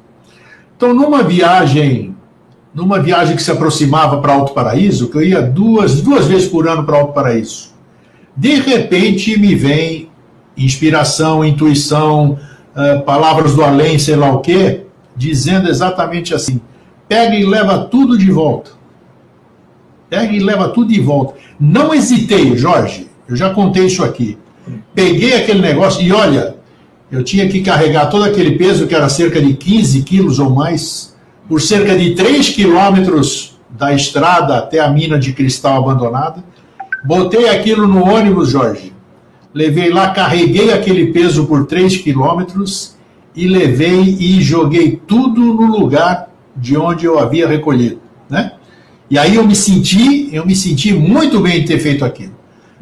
Então, numa viagem numa viagem que se aproximava para Alto Paraíso, que eu ia duas, duas vezes por ano para Alto Paraíso. De repente me vem inspiração, intuição, uh, palavras do além, sei lá o quê, dizendo exatamente assim: pega e leva tudo de volta. Pega e leva tudo de volta. Não hesitei, Jorge, eu já contei isso aqui. Peguei aquele negócio e olha, eu tinha que carregar todo aquele peso, que era cerca de 15 quilos ou mais, por cerca de 3 quilômetros da estrada até a mina de cristal abandonada. Botei aquilo no ônibus, Jorge. Levei lá, carreguei aquele peso por 3 quilômetros e levei e joguei tudo no lugar de onde eu havia recolhido, né? E aí eu me senti, eu me senti muito bem de ter feito aquilo.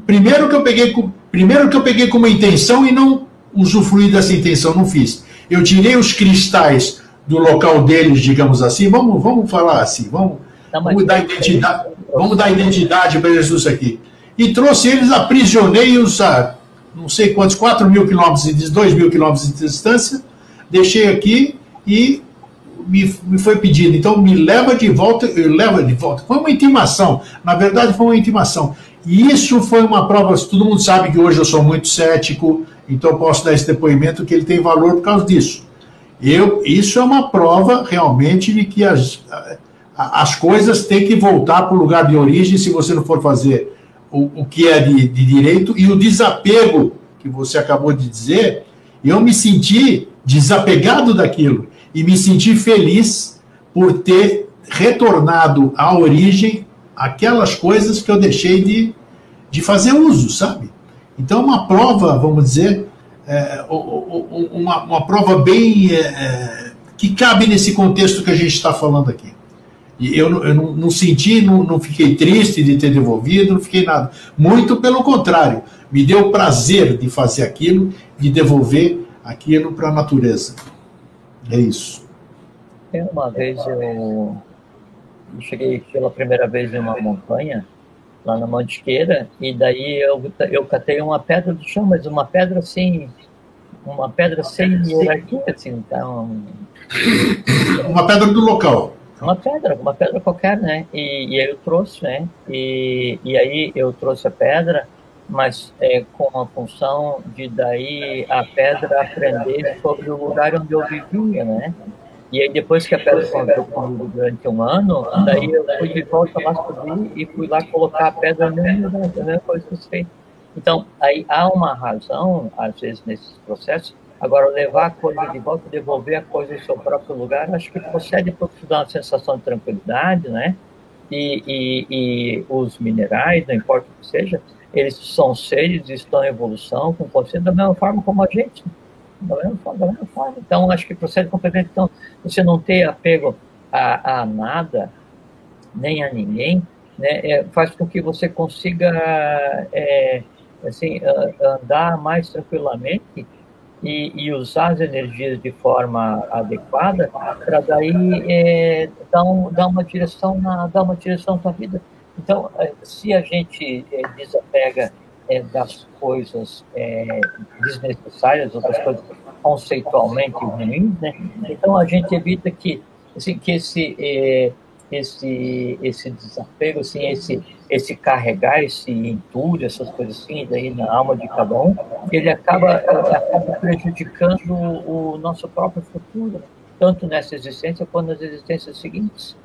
Primeiro que eu peguei, primeiro que eu peguei com uma intenção e não usufruí dessa intenção, não fiz. Eu tirei os cristais do local deles, digamos assim, vamos, vamos falar assim, vamos, vamos dar identidade, vamos dar identidade para Jesus aqui. E trouxe eles, aprisionei-os a não sei quantos, 4 mil quilômetros, 2 mil quilômetros de distância, deixei aqui e me, me foi pedido, então me leva de volta, leva de volta. Foi uma intimação, na verdade foi uma intimação. E isso foi uma prova, todo mundo sabe que hoje eu sou muito cético, então eu posso dar esse depoimento que ele tem valor por causa disso. Eu, isso é uma prova realmente de que as, as coisas têm que voltar para o lugar de origem se você não for fazer o, o que é de, de direito e o desapego que você acabou de dizer, eu me senti desapegado daquilo e me senti feliz por ter retornado à origem aquelas coisas que eu deixei de, de fazer uso, sabe? Então, uma prova, vamos dizer, é, uma, uma, prova bem. É, é, que cabe nesse contexto que a gente está falando aqui. E eu, eu não, não, senti, não, não fiquei triste de ter devolvido, não fiquei nada. Muito pelo contrário, me deu prazer de fazer aquilo, de devolver aquilo para a natureza. É isso. Uma vez eu cheguei pela primeira vez em uma montanha lá na Mantiqueira, e daí eu, eu catei uma pedra do chão, mas uma pedra assim, uma pedra sem hierarquia, assim, então... [coughs] Uma pedra do local. Uma pedra, uma pedra qualquer, né? E, e aí eu trouxe, né? E, e aí eu trouxe a pedra, mas é, com a função de daí a pedra aprender sobre o lugar onde eu vivia, né? E aí depois que a pedra conviveu comigo durante um ano, daí eu fui de volta lá subir e fui lá colocar a pedra no mesmo lugar, a mesma coisa que você fez. Então, aí há uma razão, às vezes, nesses processos. Agora, levar a coisa de volta, devolver a coisa em seu próprio lugar, acho que procede para uma sensação de tranquilidade, né? E, e, e os minerais, não importa o que seja, eles são seres, estão em evolução, com consciência da mesma forma como a gente da mesma forma. Então, acho que procede completamente. Então, você não ter apego a, a nada, nem a ninguém, né, é, faz com que você consiga é, assim, andar mais tranquilamente e, e, usar as energias de forma adequada para daí é, dar, um, dar uma direção na, dar uma direção a vida. Então, é, se a gente é, desapega é, das coisas é, desnecessárias, outras coisas conceitualmente ruins, né? Então a gente evita que, assim, que esse, é, esse, esse desapego, assim, esse, esse carregar, esse entulho, essas coisas assim, daí na alma de cada um, ele acaba, acaba prejudicando o, o nosso próprio futuro, tanto nessa existência quanto nas existências seguintes.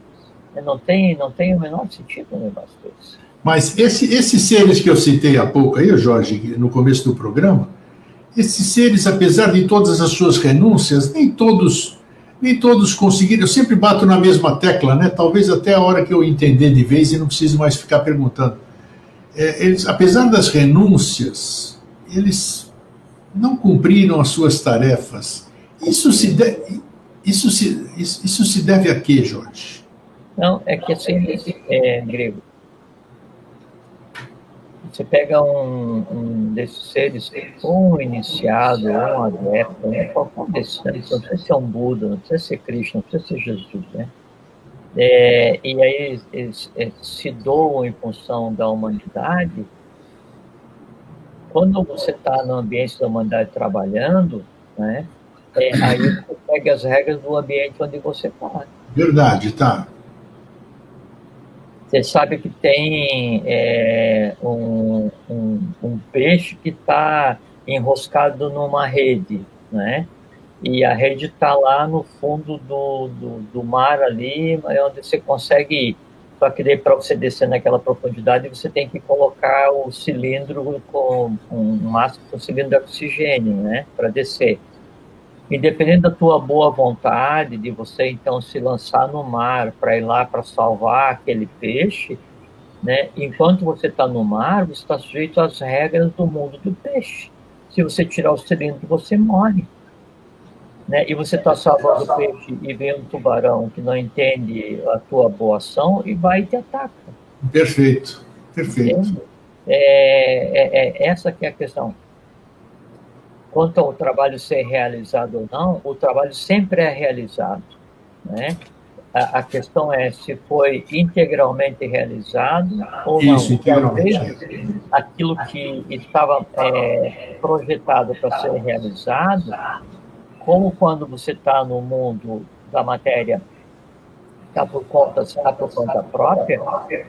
Não tem, não tem o menor sentido um negócio desse. Mas esse, esses seres que eu citei há pouco aí, Jorge, no começo do programa, esses seres, apesar de todas as suas renúncias, nem todos nem todos conseguiram. Eu sempre bato na mesma tecla, né? Talvez até a hora que eu entender de vez e não preciso mais ficar perguntando. É, eles, apesar das renúncias, eles não cumpriram as suas tarefas. Isso se, de, isso se, isso, isso se deve a quê, Jorge? Não, é que assim, é, grego, você pega um, um desses seres, um iniciado, um adepto, né? qualquer desses, né? não precisa ser um Buda, não precisa ser Krishna, não precisa ser Jesus, né? É, e aí eles, eles, se doam em função da humanidade. Quando você está no ambiente da humanidade trabalhando, né? É, aí você pega as regras do ambiente onde você está. Verdade, tá. Você sabe que tem é, um, um, um, peixe que está enroscado numa rede, né? E a rede está lá no fundo do, do, do, mar ali, onde você consegue ir. Só que daí para você descer naquela profundidade, você tem que colocar o cilindro com um máximo um cilindro de oxigênio, né? Para descer independente da tua boa vontade de você então se lançar no mar para ir lá para salvar aquele peixe, né? Enquanto você está no mar, você está sujeito às regras do mundo do peixe. Se você tirar o cilindro, você morre. Né? E você está salvando o peixe e vem um tubarão que não entende a tua boa ação e vai e te ataca. Perfeito, perfeito. É, é, é, essa que é a questão quanto ao trabalho ser realizado ou não, o trabalho sempre é realizado, né? A, a questão é se foi integralmente realizado ou não. Isso, integralmente. Aquilo que estava é, projetado para ser realizado, como quando você está no mundo da matéria está por conta, está por conta própria,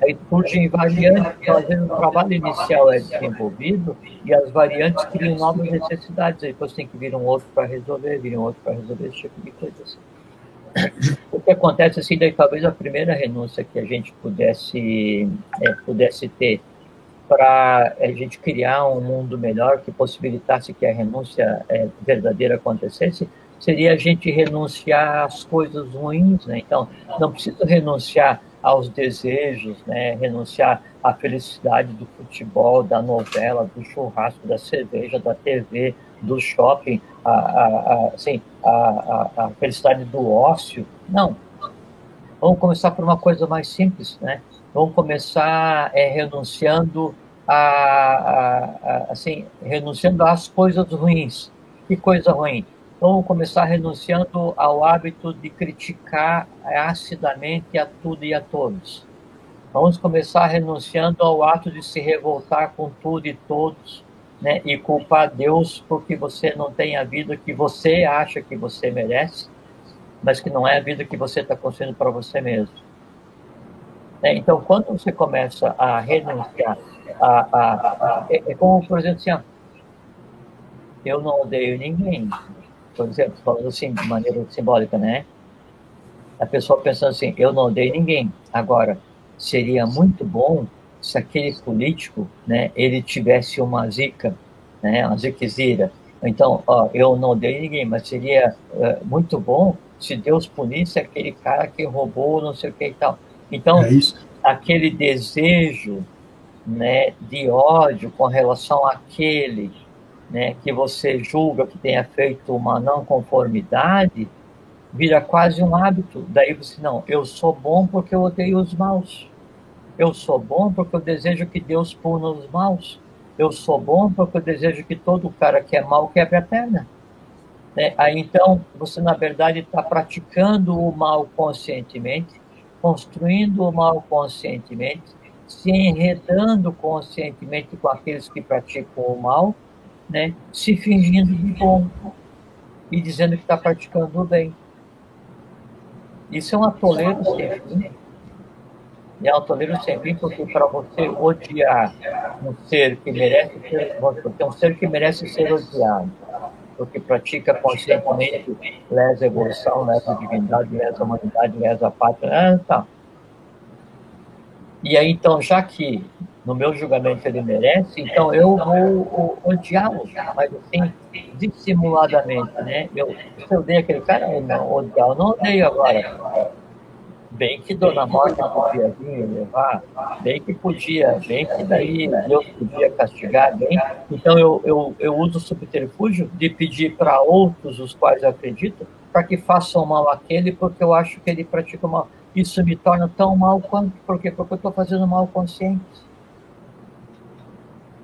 aí surgem variantes, vezes o trabalho inicial é desenvolvido e as variantes criam novas necessidades, aí depois tem que vir um outro para resolver, vir um outro para resolver esse tipo de coisa. Assim. O que acontece assim, daí talvez a primeira renúncia que a gente pudesse, é, pudesse ter para a gente criar um mundo melhor que possibilitasse que a renúncia é, verdadeira acontecesse, seria a gente renunciar às coisas ruins, né? Então, não precisa renunciar aos desejos, né? Renunciar à felicidade do futebol, da novela, do churrasco, da cerveja, da TV, do shopping, a, a, a assim, a, a, felicidade do ócio. Não. Vamos começar por uma coisa mais simples, né? Vamos começar é, renunciando a, a, a, assim, renunciando às coisas ruins. Que coisa ruim? Vamos começar renunciando ao hábito de criticar acidamente a tudo e a todos. Vamos começar renunciando ao ato de se revoltar com tudo e todos, né? E culpar Deus porque você não tem a vida que você acha que você merece, mas que não é a vida que você está construindo para você mesmo. Né? Então, quando você começa a renunciar, a, a, a, é, é como, por exemplo, assim, ó, eu não odeio ninguém, por exemplo, falando assim de maneira simbólica, né? A pessoa pensando assim, eu não odeio ninguém. Agora, seria muito bom se aquele político, né, ele tivesse uma zica, né, uma ziquezira. Então, ó, eu não odeio ninguém, mas seria é, muito bom se Deus punisse aquele cara que roubou, não sei o que e tal. Então, é aquele desejo, né, de ódio com relação àquele né, que você julga que tenha feito uma não conformidade, vira quase um hábito. Daí você, não, eu sou bom porque eu odeio os maus. Eu sou bom porque eu desejo que Deus puna os maus. Eu sou bom porque eu desejo que todo cara que é mau quebre a perna. Né? Aí então, você na verdade está praticando o mal conscientemente, construindo o mal conscientemente, se enredando conscientemente com aqueles que praticam o mal né, se fingindo de bom e dizendo que está praticando o bem. Isso é um atoleiro sem fim. É um atoleiro sem fim porque para você odiar um ser que merece ser, um ser que merece ser odiado, porque pratica conscientemente, lesa evolução, lesa divindade, lesa humanidade, lesa pátria, ah, tá. E aí, então, já que no meu julgamento ele merece, então eu vou odiá-lo, mas assim, dissimuladamente, né? Eu, se eu odeio aquele cara, eu não odiar, eu não odeio agora. Bem que Dona Morte podia vir levar, bem que podia, bem que daí Deus podia castigar, bem. Então eu, eu, eu uso o subterfúgio de pedir para outros, os quais eu acredito, para que façam mal àquele, porque eu acho que ele pratica mal. Isso me torna tão mal quanto, por quê? Porque eu estou fazendo mal consciente.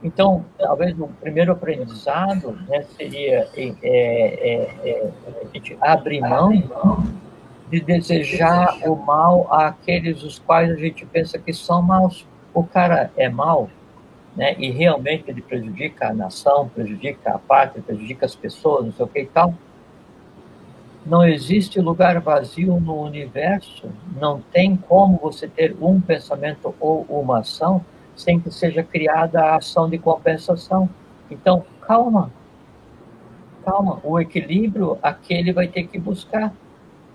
Então, talvez o primeiro aprendizado né, seria é, é, é, a gente abrir mão de desejar o mal àqueles os quais a gente pensa que são maus. O cara é mau, né, e realmente ele prejudica a nação, prejudica a pátria, prejudica as pessoas, não sei o que e tal. Não existe lugar vazio no universo, não tem como você ter um pensamento ou uma ação sem que seja criada a ação de compensação. Então, calma, calma. O equilíbrio aquele vai ter que buscar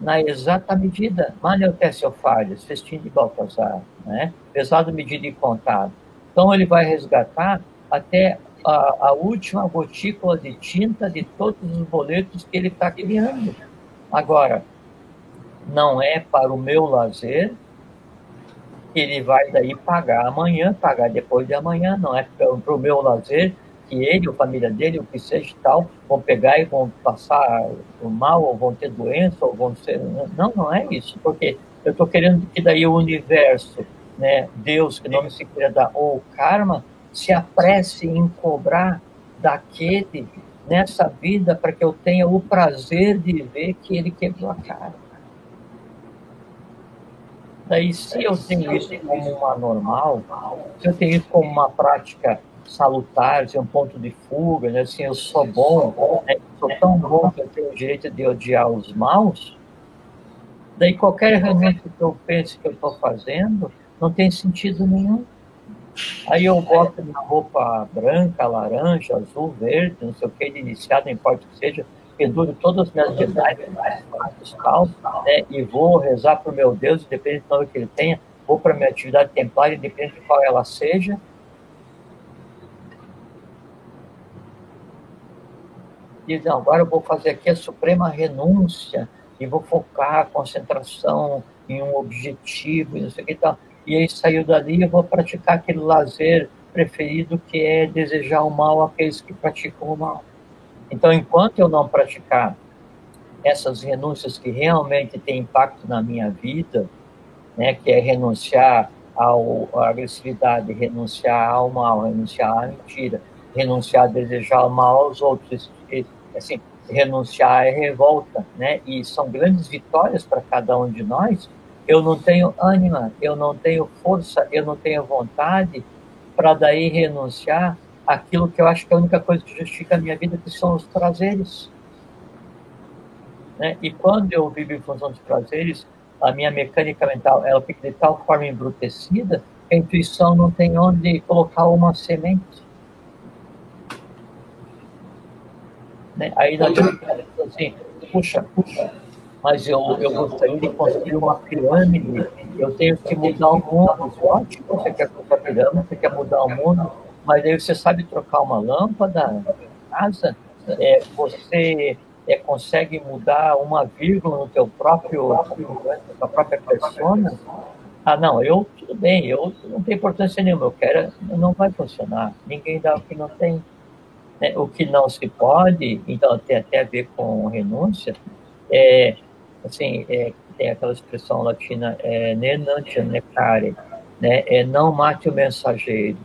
na exata medida. Maleutéciofalhas, festim de Baltazar, né? pesado, medido e contado. Então, ele vai resgatar até a, a última gotícula de tinta de todos os boletos que ele está criando. Agora, não é para o meu lazer, ele vai daí pagar amanhã, pagar depois de amanhã, não é para o meu lazer, que ele, a família dele, o que seja e tal, vão pegar e vão passar mal, ou vão ter doença, ou vão ser. Não, não é isso, porque eu estou querendo que daí o universo, né, Deus, que não se queira dar, ou karma, se apresse em cobrar daquele nessa vida para que eu tenha o prazer de ver que ele quebrou a cara. Daí, se eu tenho isso como uma normal, se eu tenho isso como uma prática salutar, se é um ponto de fuga, né? assim, eu sou bom, né? sou tão bom que eu tenho o direito de odiar os maus, Daí qualquer renúncia que eu pense que eu estou fazendo não tem sentido nenhum. Aí eu boto minha roupa branca, laranja, azul, verde, não sei o que, de iniciado, não importa o que seja, penduro todas as minhas detalhes fiscal, né, e vou rezar para o meu Deus, independente do que ele tenha, vou para a minha atividade templária, independente de qual ela seja. E não, agora eu vou fazer aqui a suprema renúncia e vou focar a concentração em um objetivo, e não sei o que tal. E aí saiu dali eu vou praticar aquele lazer preferido que é desejar o mal àqueles que praticam o mal. Então, enquanto eu não praticar essas renúncias que realmente têm impacto na minha vida, né, que é renunciar ao, à agressividade, renunciar ao mal, renunciar à mentira, renunciar a desejar o mal aos outros, assim, renunciar à revolta, né? E são grandes vitórias para cada um de nós. Eu não tenho ânima, eu não tenho força, eu não tenho vontade para daí renunciar aquilo que eu acho que é a única coisa que justifica a minha vida, que são os prazeres. Né? E quando eu vivo em função dos prazeres, a minha mecânica mental ela fica de tal forma embrutecida que a intuição não tem onde colocar uma semente. Né? Aí nós assim, puxa, puxa, mas eu, eu gostaria de construir uma pirâmide, eu tenho que mudar o mundo. Ótimo, você quer construir a pirâmide, você quer mudar o mundo, mas aí você sabe trocar uma lâmpada casa, é, você é, consegue mudar uma vírgula no teu próprio, na própria persona, ah, não, eu, tudo bem, eu não tenho importância nenhuma, eu quero, não vai funcionar. Ninguém dá o que não tem. Né? O que não se pode, então tem até a ver com renúncia, é, assim, é, tem aquela expressão latina, é, nenantia necare, né? é não mate o mensageiro.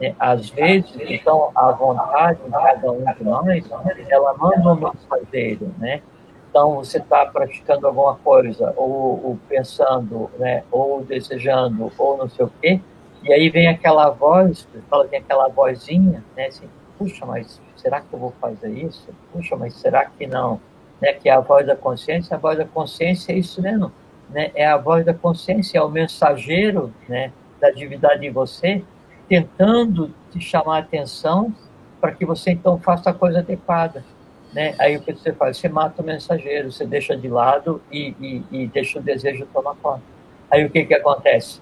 Né? Às vezes, então, a vontade de cada um de nós, ela manda um mensageiro, né? Então, você está praticando alguma coisa, ou, ou, pensando, né? ou desejando, ou não sei o quê, e aí vem aquela voz, fala, tem aquela vozinha, né? Assim, puxa, mas será que eu vou fazer isso? Puxa, mas será que não? Né? Que é a voz da consciência, a voz da consciência é isso mesmo, né? É a voz da consciência, é o mensageiro, né? Da divindade em você, tentando te chamar a atenção para que você então faça a coisa adequada. Né? Aí o que você faz? Você mata o mensageiro, você deixa de lado e, e, e deixa o desejo tomar conta. Aí o que, que acontece?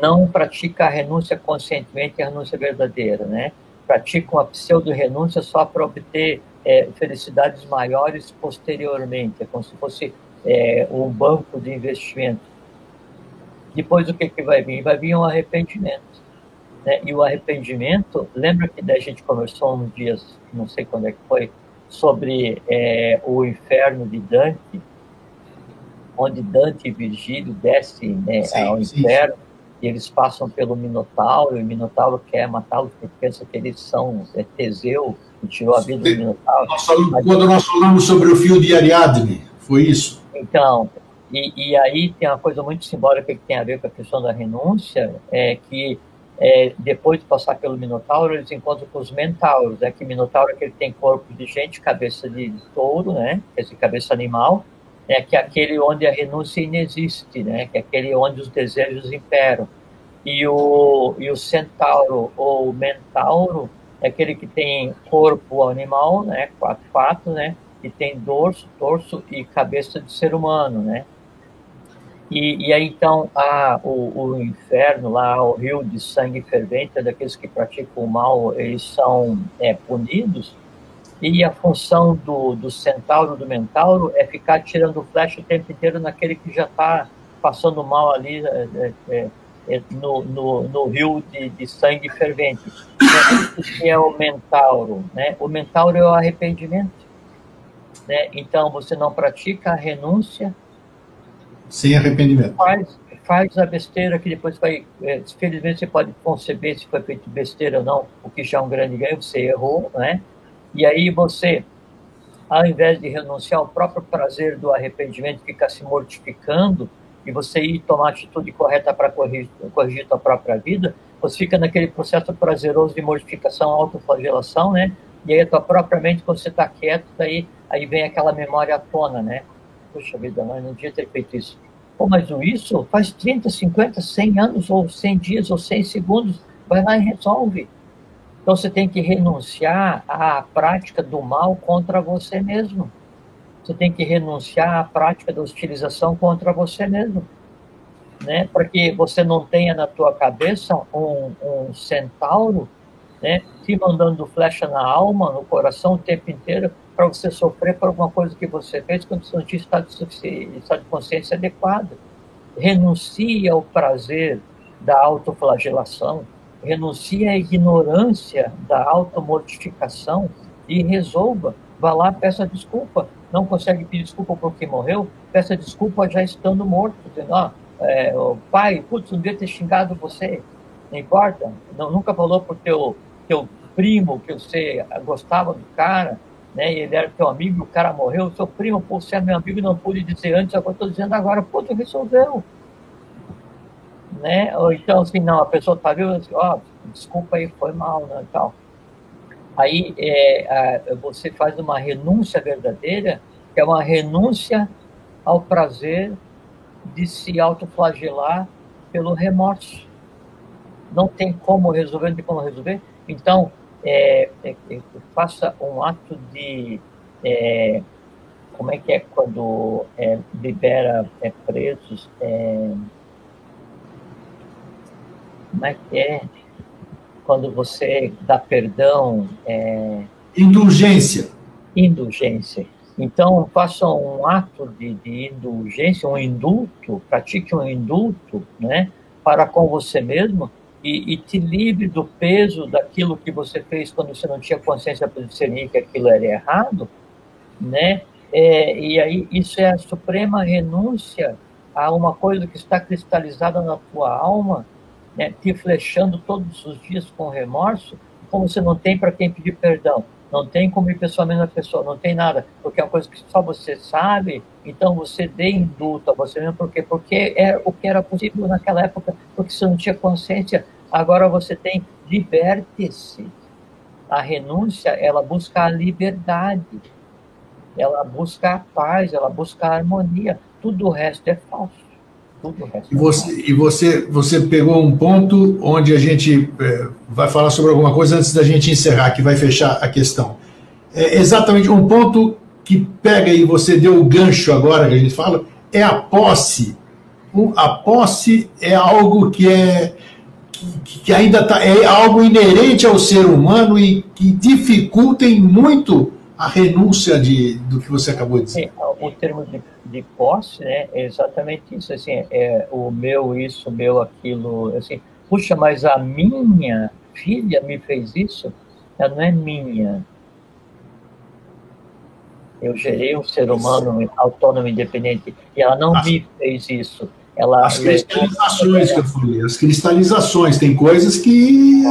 Não pratica a renúncia conscientemente, a renúncia verdadeira, né? Pratica uma pseudo-renúncia só para obter é, felicidades maiores posteriormente, é como se fosse é, um banco de investimento depois o que, que vai vir? Vai vir um arrependimento. Né? E o arrependimento, lembra que da gente conversou uns dias, não sei quando é que foi, sobre é, o inferno de Dante, onde Dante e Virgílio descem né, sim, ao inferno, sim. e eles passam pelo Minotauro, e o Minotauro quer matá-los porque pensa que eles são é, Teseu, que tirou a vida do Minotauro. Mas, quando nós falamos sobre o fio de Ariadne, foi isso? Então, e, e, aí tem uma coisa muito simbólica que tem a ver com a questão da renúncia, é que é, depois de passar pelo Minotauro, eles encontram com os Mentauros, é que Minotauro é que ele tem corpo de gente, cabeça de touro, né, esse cabeça animal, é que é aquele onde a renúncia inexiste, né, que é aquele onde os desejos imperam. E o, e o Centauro ou Mentauro é aquele que tem corpo animal, né, quatro patas, né, e tem dorso, torso e cabeça de ser humano, né? E, e aí, então, a, o, o, inferno lá, o rio de sangue fervente, é daqueles que praticam o mal, eles são é, punidos. E a função do, do centauro, do mentauro, é ficar tirando flecha o tempo inteiro naquele que já está passando mal ali é, é, é, no, no, no, rio de, de sangue fervente. O que é o mentauro? Né? O mentauro é o arrependimento. Né? Então, você não pratica a renúncia, sem arrependimento. Faz, faz a besteira que depois vai. É, felizmente você pode conceber se foi feito besteira ou não, o que já é um grande ganho, você errou, né? E aí você, ao invés de renunciar ao próprio prazer do arrependimento, ficar se mortificando e você ir tomar a atitude correta para corrigir, corrigir a própria vida, você fica naquele processo prazeroso de mortificação, autoflagelação, né? E aí a tua própria mente, quando você está quieto, daí aí vem aquela memória à tona, né? Puxa vida, mas não devia ter feito isso. Pô, mas isso faz 30, 50, 100 anos, ou 100 dias, ou 100 segundos, vai lá e resolve. Então você tem que renunciar à prática do mal contra você mesmo. Você tem que renunciar à prática da hostilização contra você mesmo. Né? Para que você não tenha na tua cabeça um, um centauro né, te mandando flecha na alma, no coração o tempo inteiro, para você sofrer por alguma coisa que você fez quando você não tinha estado de, estado de consciência adequado. Renuncie ao prazer da autoflagelação, renuncie à ignorância da automortificação e resolva. Vá lá, peça desculpa. Não consegue pedir desculpa porque morreu, peça desculpa já estando morto, dizendo, ah, é, pai, putz, não devia ter xingado você, não importa, não, nunca falou pro teu, teu primo que você gostava do cara, né, ele era teu amigo, o cara morreu, seu primo, pô, você é meu amigo, não pude dizer antes, agora estou dizendo agora, pô, tu resolveu. Né? Ou então, assim, não, a pessoa tá viu, assim, ó, oh, desculpa aí, foi mal, né, tal. Aí é, a, você faz uma renúncia verdadeira, que é uma renúncia ao prazer de se autoflagelar pelo remorso. Não tem como resolver, não tem como resolver. Então, é, é, é, faça um ato de. É, como é que é quando é, libera é, presos? como é que é? Quando você dá perdão. Indulgência. Indulgência. Então, faça um ato de, de indulgência, um indulto, pratique um indulto, né, para com você mesmo, e, e, te livre do peso daquilo que você fez quando você não tinha consciência para discernir que aquilo era errado, né? É, e aí isso é a suprema renúncia a uma coisa que está cristalizada na tua alma, né? te flechando todos os dias com remorso, como você não tem para quem pedir perdão, não tem como ir pessoalmente na pessoa, não tem nada, porque é uma coisa que só você sabe, então você dê indulto a você mesmo, por quê? Porque é o que era possível naquela época, porque você não tinha consciência Agora você tem liberte-se. A renúncia, ela busca a liberdade. Ela busca a paz, ela busca a harmonia. Tudo o resto é falso. Tudo o resto e você, é. E você, você pegou um ponto onde a gente é, vai falar sobre alguma coisa antes da gente encerrar, que vai fechar a questão. É exatamente um ponto que pega e você deu o gancho agora que a gente fala, é a posse. A posse é algo que é que, ainda tá, é algo inerente ao ser humano e que dificulta muito a renúncia de, do que você acabou de dizer. o termo de, de posse né, é exatamente isso, assim, é o meu isso, o meu aquilo, assim, puxa, mas a minha filha me fez isso, ela não é minha. Eu gerei um ser humano autônomo, independente, e ela não ah. me fez isso ela as cristalizações que eu falei, as cristalizações, tem coisas que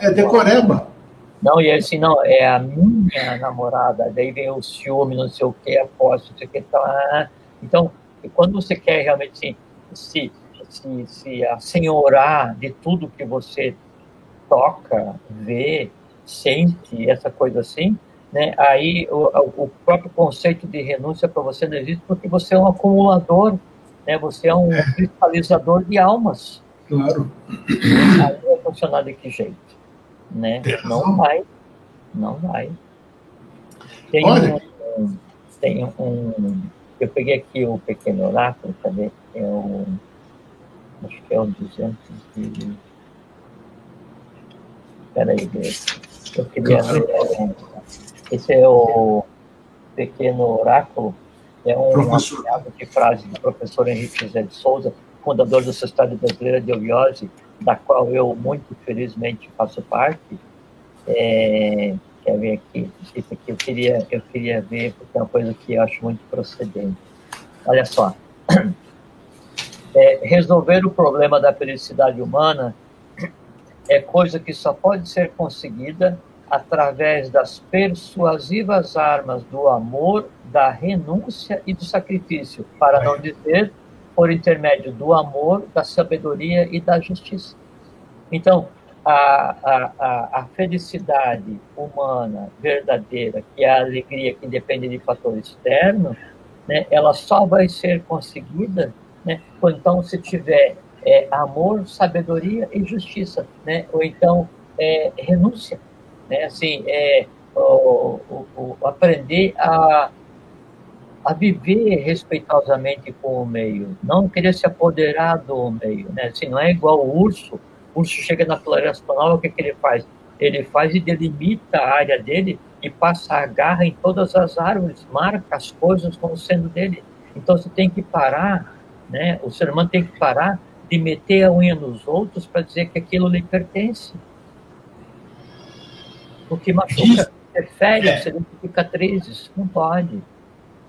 é decoreba. Não, e assim, não, é a minha namorada, daí vem o ciúme, não sei o que, a posse, não sei o que, tá. Então, quando você quer realmente assim, se, se, se assenhorar de tudo que você toca, vê, sente, essa coisa assim, né, aí o, o próprio conceito de renúncia para você não existe porque você é um acumulador né? Você é um é. cristalizador de almas. Claro. Aí vai funcionar de que jeito? Né? Não vai. Não vai. Tem Olha. um, tem um. Eu peguei aqui o pequeno oráculo, cadê? É o. Acho que é o 200 de. Peraí, eu queria ver. Esse é o pequeno oráculo é um professor. de frase do professor Henrique José de Souza, fundador da Sociedade Brasileira de Eubiose, da qual eu muito felizmente faço parte. É, quer ver aqui? Isso aqui eu queria, eu queria ver, porque é uma coisa que eu acho muito procedente. Olha só. É, resolver o problema da felicidade humana é coisa que só pode ser conseguida através das persuasivas armas do amor, da renúncia e do sacrifício, para não dizer por intermédio do amor, da sabedoria e da justiça. Então, a, a, a, felicidade humana verdadeira, que é a alegria que depende de fator externo, né, ela só vai ser conseguida né, ou então se tiver é, amor, sabedoria e justiça, né, ou então é, renúncia, né, assim, é, o, o, o, aprender a, a viver respeitosamente com o meio, não querer se apoderar do meio, né, assim, não é igual o urso, o urso chega na floresta nova, o que, que ele faz? Ele faz e delimita a área dele e passa a garra em todas as árvores, marca as coisas como sendo dele. Então você tem que parar, né? O ser humano tem que parar de meter a unha nos outros para dizer que aquilo lhe pertence. Porque machuca, interfere, é. você não cicatrizes, não pode.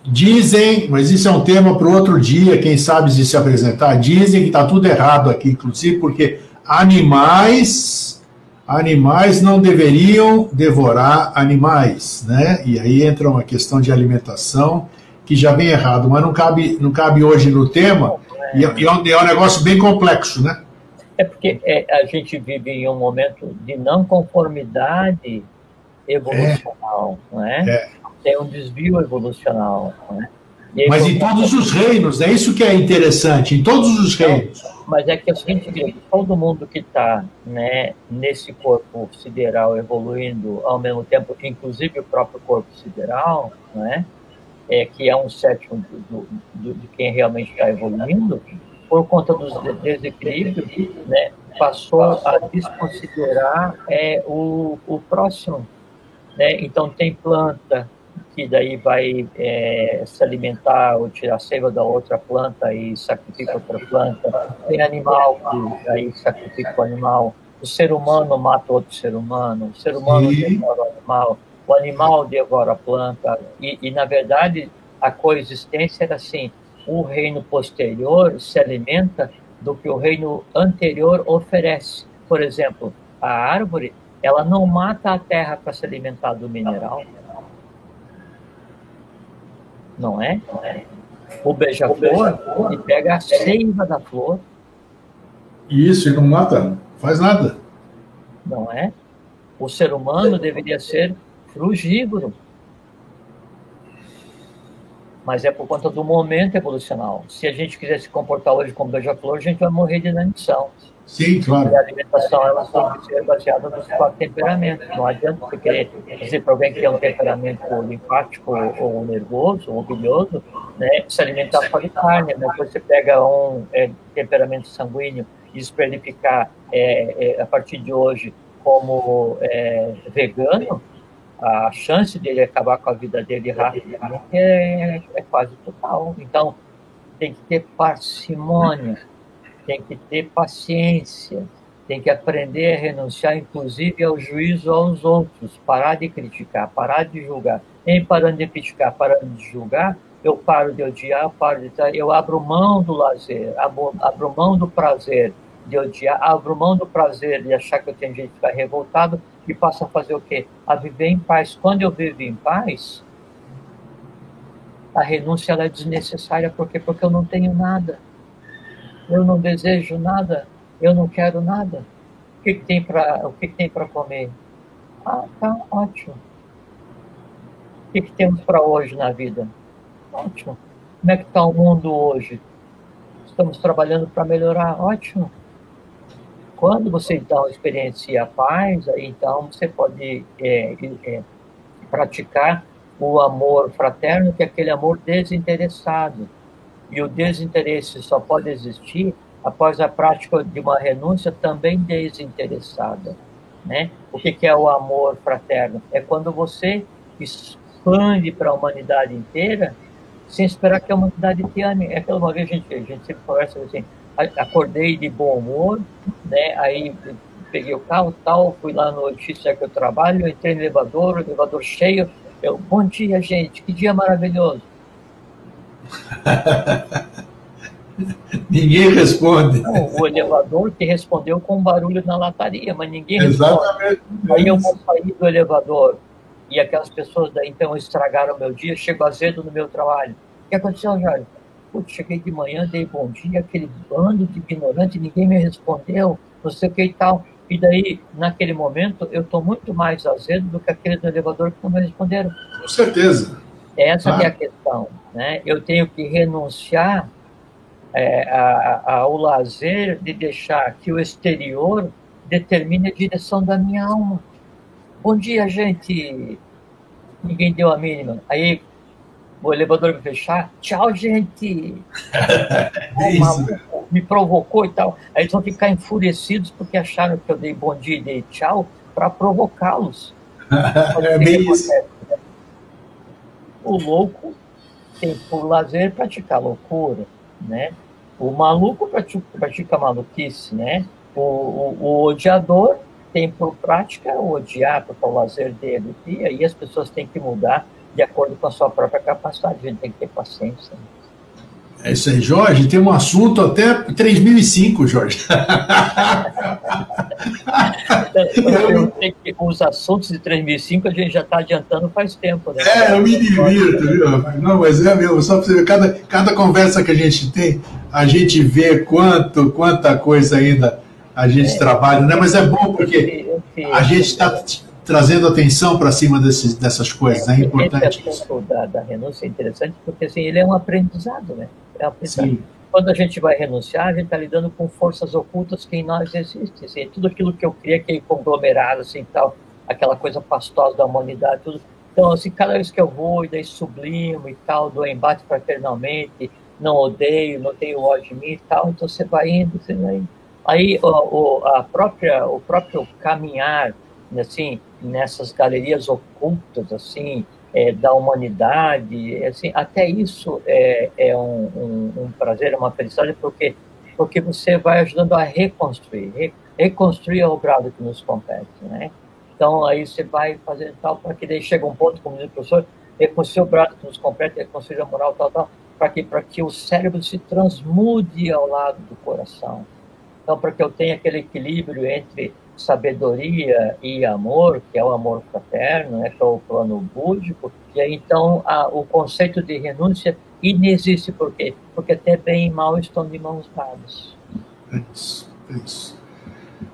Dizem, mas isso é um tema para outro dia, quem sabe de se apresentar, dizem que está tudo errado aqui, inclusive porque animais animais não deveriam devorar animais, né? E aí entra uma questão de alimentação que já vem errado, mas não cabe, não cabe hoje no tema, e é, é um, é um negócio bem complexo, né? É porque é, a gente vive em um momento de não conformidade evolucional, é. não é? Tem um desvio evolucional, não é? Mas em todos os reinos, é isso que é interessante, em todos os reinos. Mas é que é o seguinte, todo mundo que está né, nesse corpo sideral evoluindo ao mesmo tempo, inclusive o próprio corpo sideral, né, é, que é um sétimo do, do, de quem realmente está evoluindo, por conta dos desequilíbrios, né, passou a desconsiderar é, o, o próximo. Né? Então, tem planta, que daí vai é, se alimentar ou tirar seiva da outra planta e sacrifica outra planta. Tem animal que aí sacrifica o animal. O ser humano mata outro ser humano. O ser humano Sim. devora o animal. O animal devora a planta. E, e, na verdade, a coexistência era assim: o reino posterior se alimenta do que o reino anterior oferece. Por exemplo, a árvore, ela não mata a terra para se alimentar do mineral não é? O beija-flor, ele pega a seiva da flor. Isso, e não mata, faz nada. Não é? O ser humano deveria ser frugívoro. Mas é por conta do momento evolucional. Se a gente quiser se comportar hoje como beija-flor, a gente vai morrer de inanição. Sim, claro. E a alimentação ela que ser baseada nos quatro temperamentos. Não adianta você querer dizer para alguém que tem um temperamento linfático ou nervoso ou bilhoso, né, se alimentar só de carne. Né? Depois você pega um é, temperamento sanguíneo e diz ele ficar, é, é, a partir de hoje, como é, vegano, a chance dele acabar com a vida dele rapidamente é, é quase total. Então, tem que ter parcimônia tem que ter paciência, tem que aprender a renunciar, inclusive, ao juízo aos outros, parar de criticar, parar de julgar. Em parando de criticar, parando de julgar, eu paro de odiar, paro de eu abro mão do lazer, abro, abro mão do prazer de odiar, abro mão do prazer de achar que eu tenho jeito de ficar revoltado e passo a fazer o quê? A viver em paz. Quando eu vivo em paz, a renúncia é desnecessária, por quê? Porque eu não tenho nada eu não desejo nada, eu não quero nada. O que, que tem para o que, que tem para comer? Ah, tá ótimo. O que, que temos para hoje na vida? Ótimo. Como é que está o mundo hoje? Estamos trabalhando para melhorar. Ótimo. Quando você então experiencia a paz, aí então você pode é, é, praticar o amor fraterno, que é aquele amor desinteressado e o desinteresse só pode existir após a prática de uma renúncia também desinteressada. Né? O que, é o amor fraterno? É quando você expande para a humanidade inteira sem esperar que a humanidade te ame. É aquela uma vez a gente, a gente sempre conversa assim, acordei de bom humor, né? aí peguei o carro tal, fui lá no edifício que eu trabalho, entrei no elevador, o elevador cheio, eu, bom dia gente, que dia maravilhoso. [laughs] ninguém responde. Não, o elevador que respondeu com um barulho na lataria, mas ninguém Exatamente. responde. Aí eu vou sair do elevador e aquelas pessoas daí então estragaram o meu dia, chego azedo no meu trabalho. O que aconteceu, Jorge? Putz, cheguei de manhã, dei bom dia, aquele bando de ignorante, ninguém me respondeu, não sei o que e tal. E daí, naquele momento, eu estou muito mais azedo do que aquele do elevador que não me responderam. Com certeza. Essa ah. é a questão. Né? Eu tenho que renunciar é, a, a, ao lazer de deixar que o exterior determine a direção da minha alma. Bom dia, gente. Ninguém deu a mínima. Aí o elevador vai fechar. Tchau, gente. [laughs] é isso. me provocou e tal. Aí eles vão ficar enfurecidos porque acharam que eu dei bom dia e dei tchau para provocá-los. [laughs] é bem isso. O louco tem por lazer praticar loucura, né? O maluco pratica, maluquice, né? O, o, o, odiador tem por prática odiar, é o lazer dele. E aí as pessoas têm que mudar de acordo com a sua própria capacidade. A gente tem que ter paciência. É isso aí, Jorge. Tem um assunto até 3005, Jorge. eu, eu os assuntos de 3005 a gente já está adiantando faz tempo. Né? É, eu me divirto, viu? Não, mas é mesmo, só para você ver, cada, cada conversa que a gente tem, a gente vê quanto, quanta coisa ainda a gente é, trabalha, né? Mas é bom porque a gente está trazendo atenção para cima desses, dessas coisas, é, é importante. Esse assunto da, da renúncia é interessante porque assim, ele é um aprendizado, né? É um aprendizado. Sim. Quando a gente vai renunciar, a gente está lidando com forças ocultas que em nós existem. Assim, tudo aquilo que eu queria, aquele conglomerado, assim, tal, aquela coisa pastosa da humanidade, tudo. Então, assim, cada vez que eu vou e daí sublimo e tal, do embate fraternalmente, não odeio, não tenho ódio de mim e tal, então você vai indo, você vai indo. Aí o, o, a própria, o próprio caminhar, assim, nessas galerias ocultas assim é, da humanidade assim até isso é, é um, um, um, prazer é uma felicidade porque porque você vai ajudando a reconstruir re, reconstruir o grado que nos compete né? Então aí você vai fazendo tal para que daí chega um ponto como diz o professor reconstruir o grado que nos compete reconstruir a moral tal tal para que que o cérebro se transmude ao lado do coração. Então para que eu tenha aquele equilíbrio entre sabedoria e amor, que é o amor fraterno, né, que é o plano búdico, e aí, então a, o conceito de renúncia inexiste. Por quê? Porque até bem e mal estão de mãos dadas. É isso, é isso.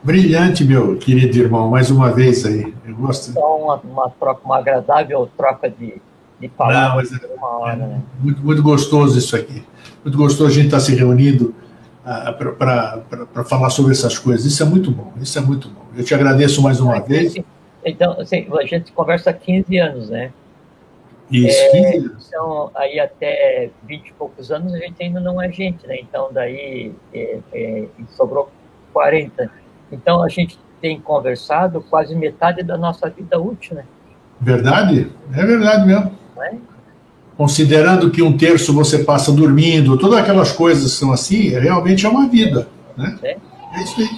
Brilhante, meu querido irmão, mais uma vez aí. Eu gosto. Então, uma, uma, troca, uma agradável troca de, de palavras Não, é, hora, é, né? muito, muito gostoso isso aqui. Muito gostoso a gente estar se reunindo para falar sobre essas coisas. Isso é muito bom, isso é muito bom. Eu te agradeço mais uma vez. Então, assim, a gente conversa há 15 anos, né? Isso, é, 15 anos. Então, aí até 20 e poucos anos a gente ainda não é gente, né? Então, daí é, é, sobrou 40. Então, a gente tem conversado quase metade da nossa vida útil, né? Verdade? É verdade mesmo. Não é? Considerando que um terço você passa dormindo, todas aquelas coisas são assim, realmente é uma vida. Né? É, é isso aí.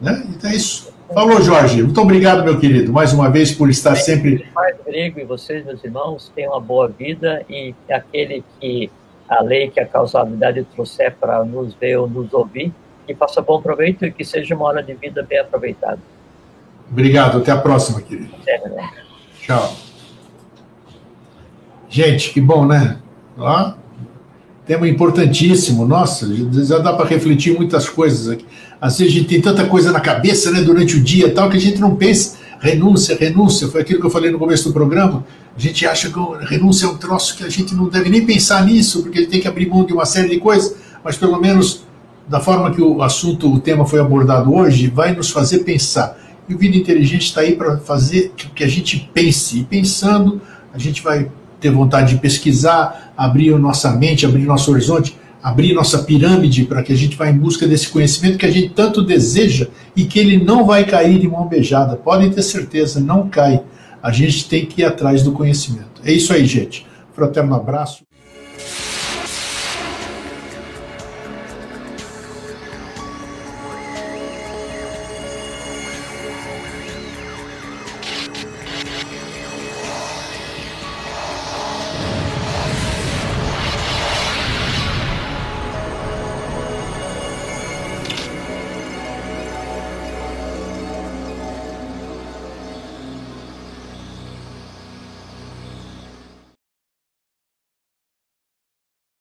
Né? Então é isso. Falou, Jorge. Muito obrigado, meu querido, mais uma vez por estar sempre. Pai grego e vocês, meus irmãos, tenham uma boa vida e aquele que a lei, que a causalidade trouxer para nos ver ou nos ouvir, que faça bom proveito e que seja uma hora de vida bem aproveitada. Obrigado. Até a próxima, querido. Até, Tchau. Gente, que bom, né? Ó, tema importantíssimo. Nossa, já dá para refletir muitas coisas aqui. Às vezes a gente tem tanta coisa na cabeça, né, durante o dia tal, que a gente não pensa. Renúncia, renúncia, foi aquilo que eu falei no começo do programa. A gente acha que renúncia é um troço que a gente não deve nem pensar nisso, porque ele tem que abrir mão de uma série de coisas, mas pelo menos da forma que o assunto, o tema foi abordado hoje, vai nos fazer pensar. E o Vida Inteligente está aí para fazer que a gente pense. E pensando, a gente vai ter vontade de pesquisar, abrir nossa mente, abrir nosso horizonte, abrir nossa pirâmide para que a gente vá em busca desse conhecimento que a gente tanto deseja e que ele não vai cair de mão beijada. Podem ter certeza, não cai. A gente tem que ir atrás do conhecimento. É isso aí, gente. Fraterno abraço.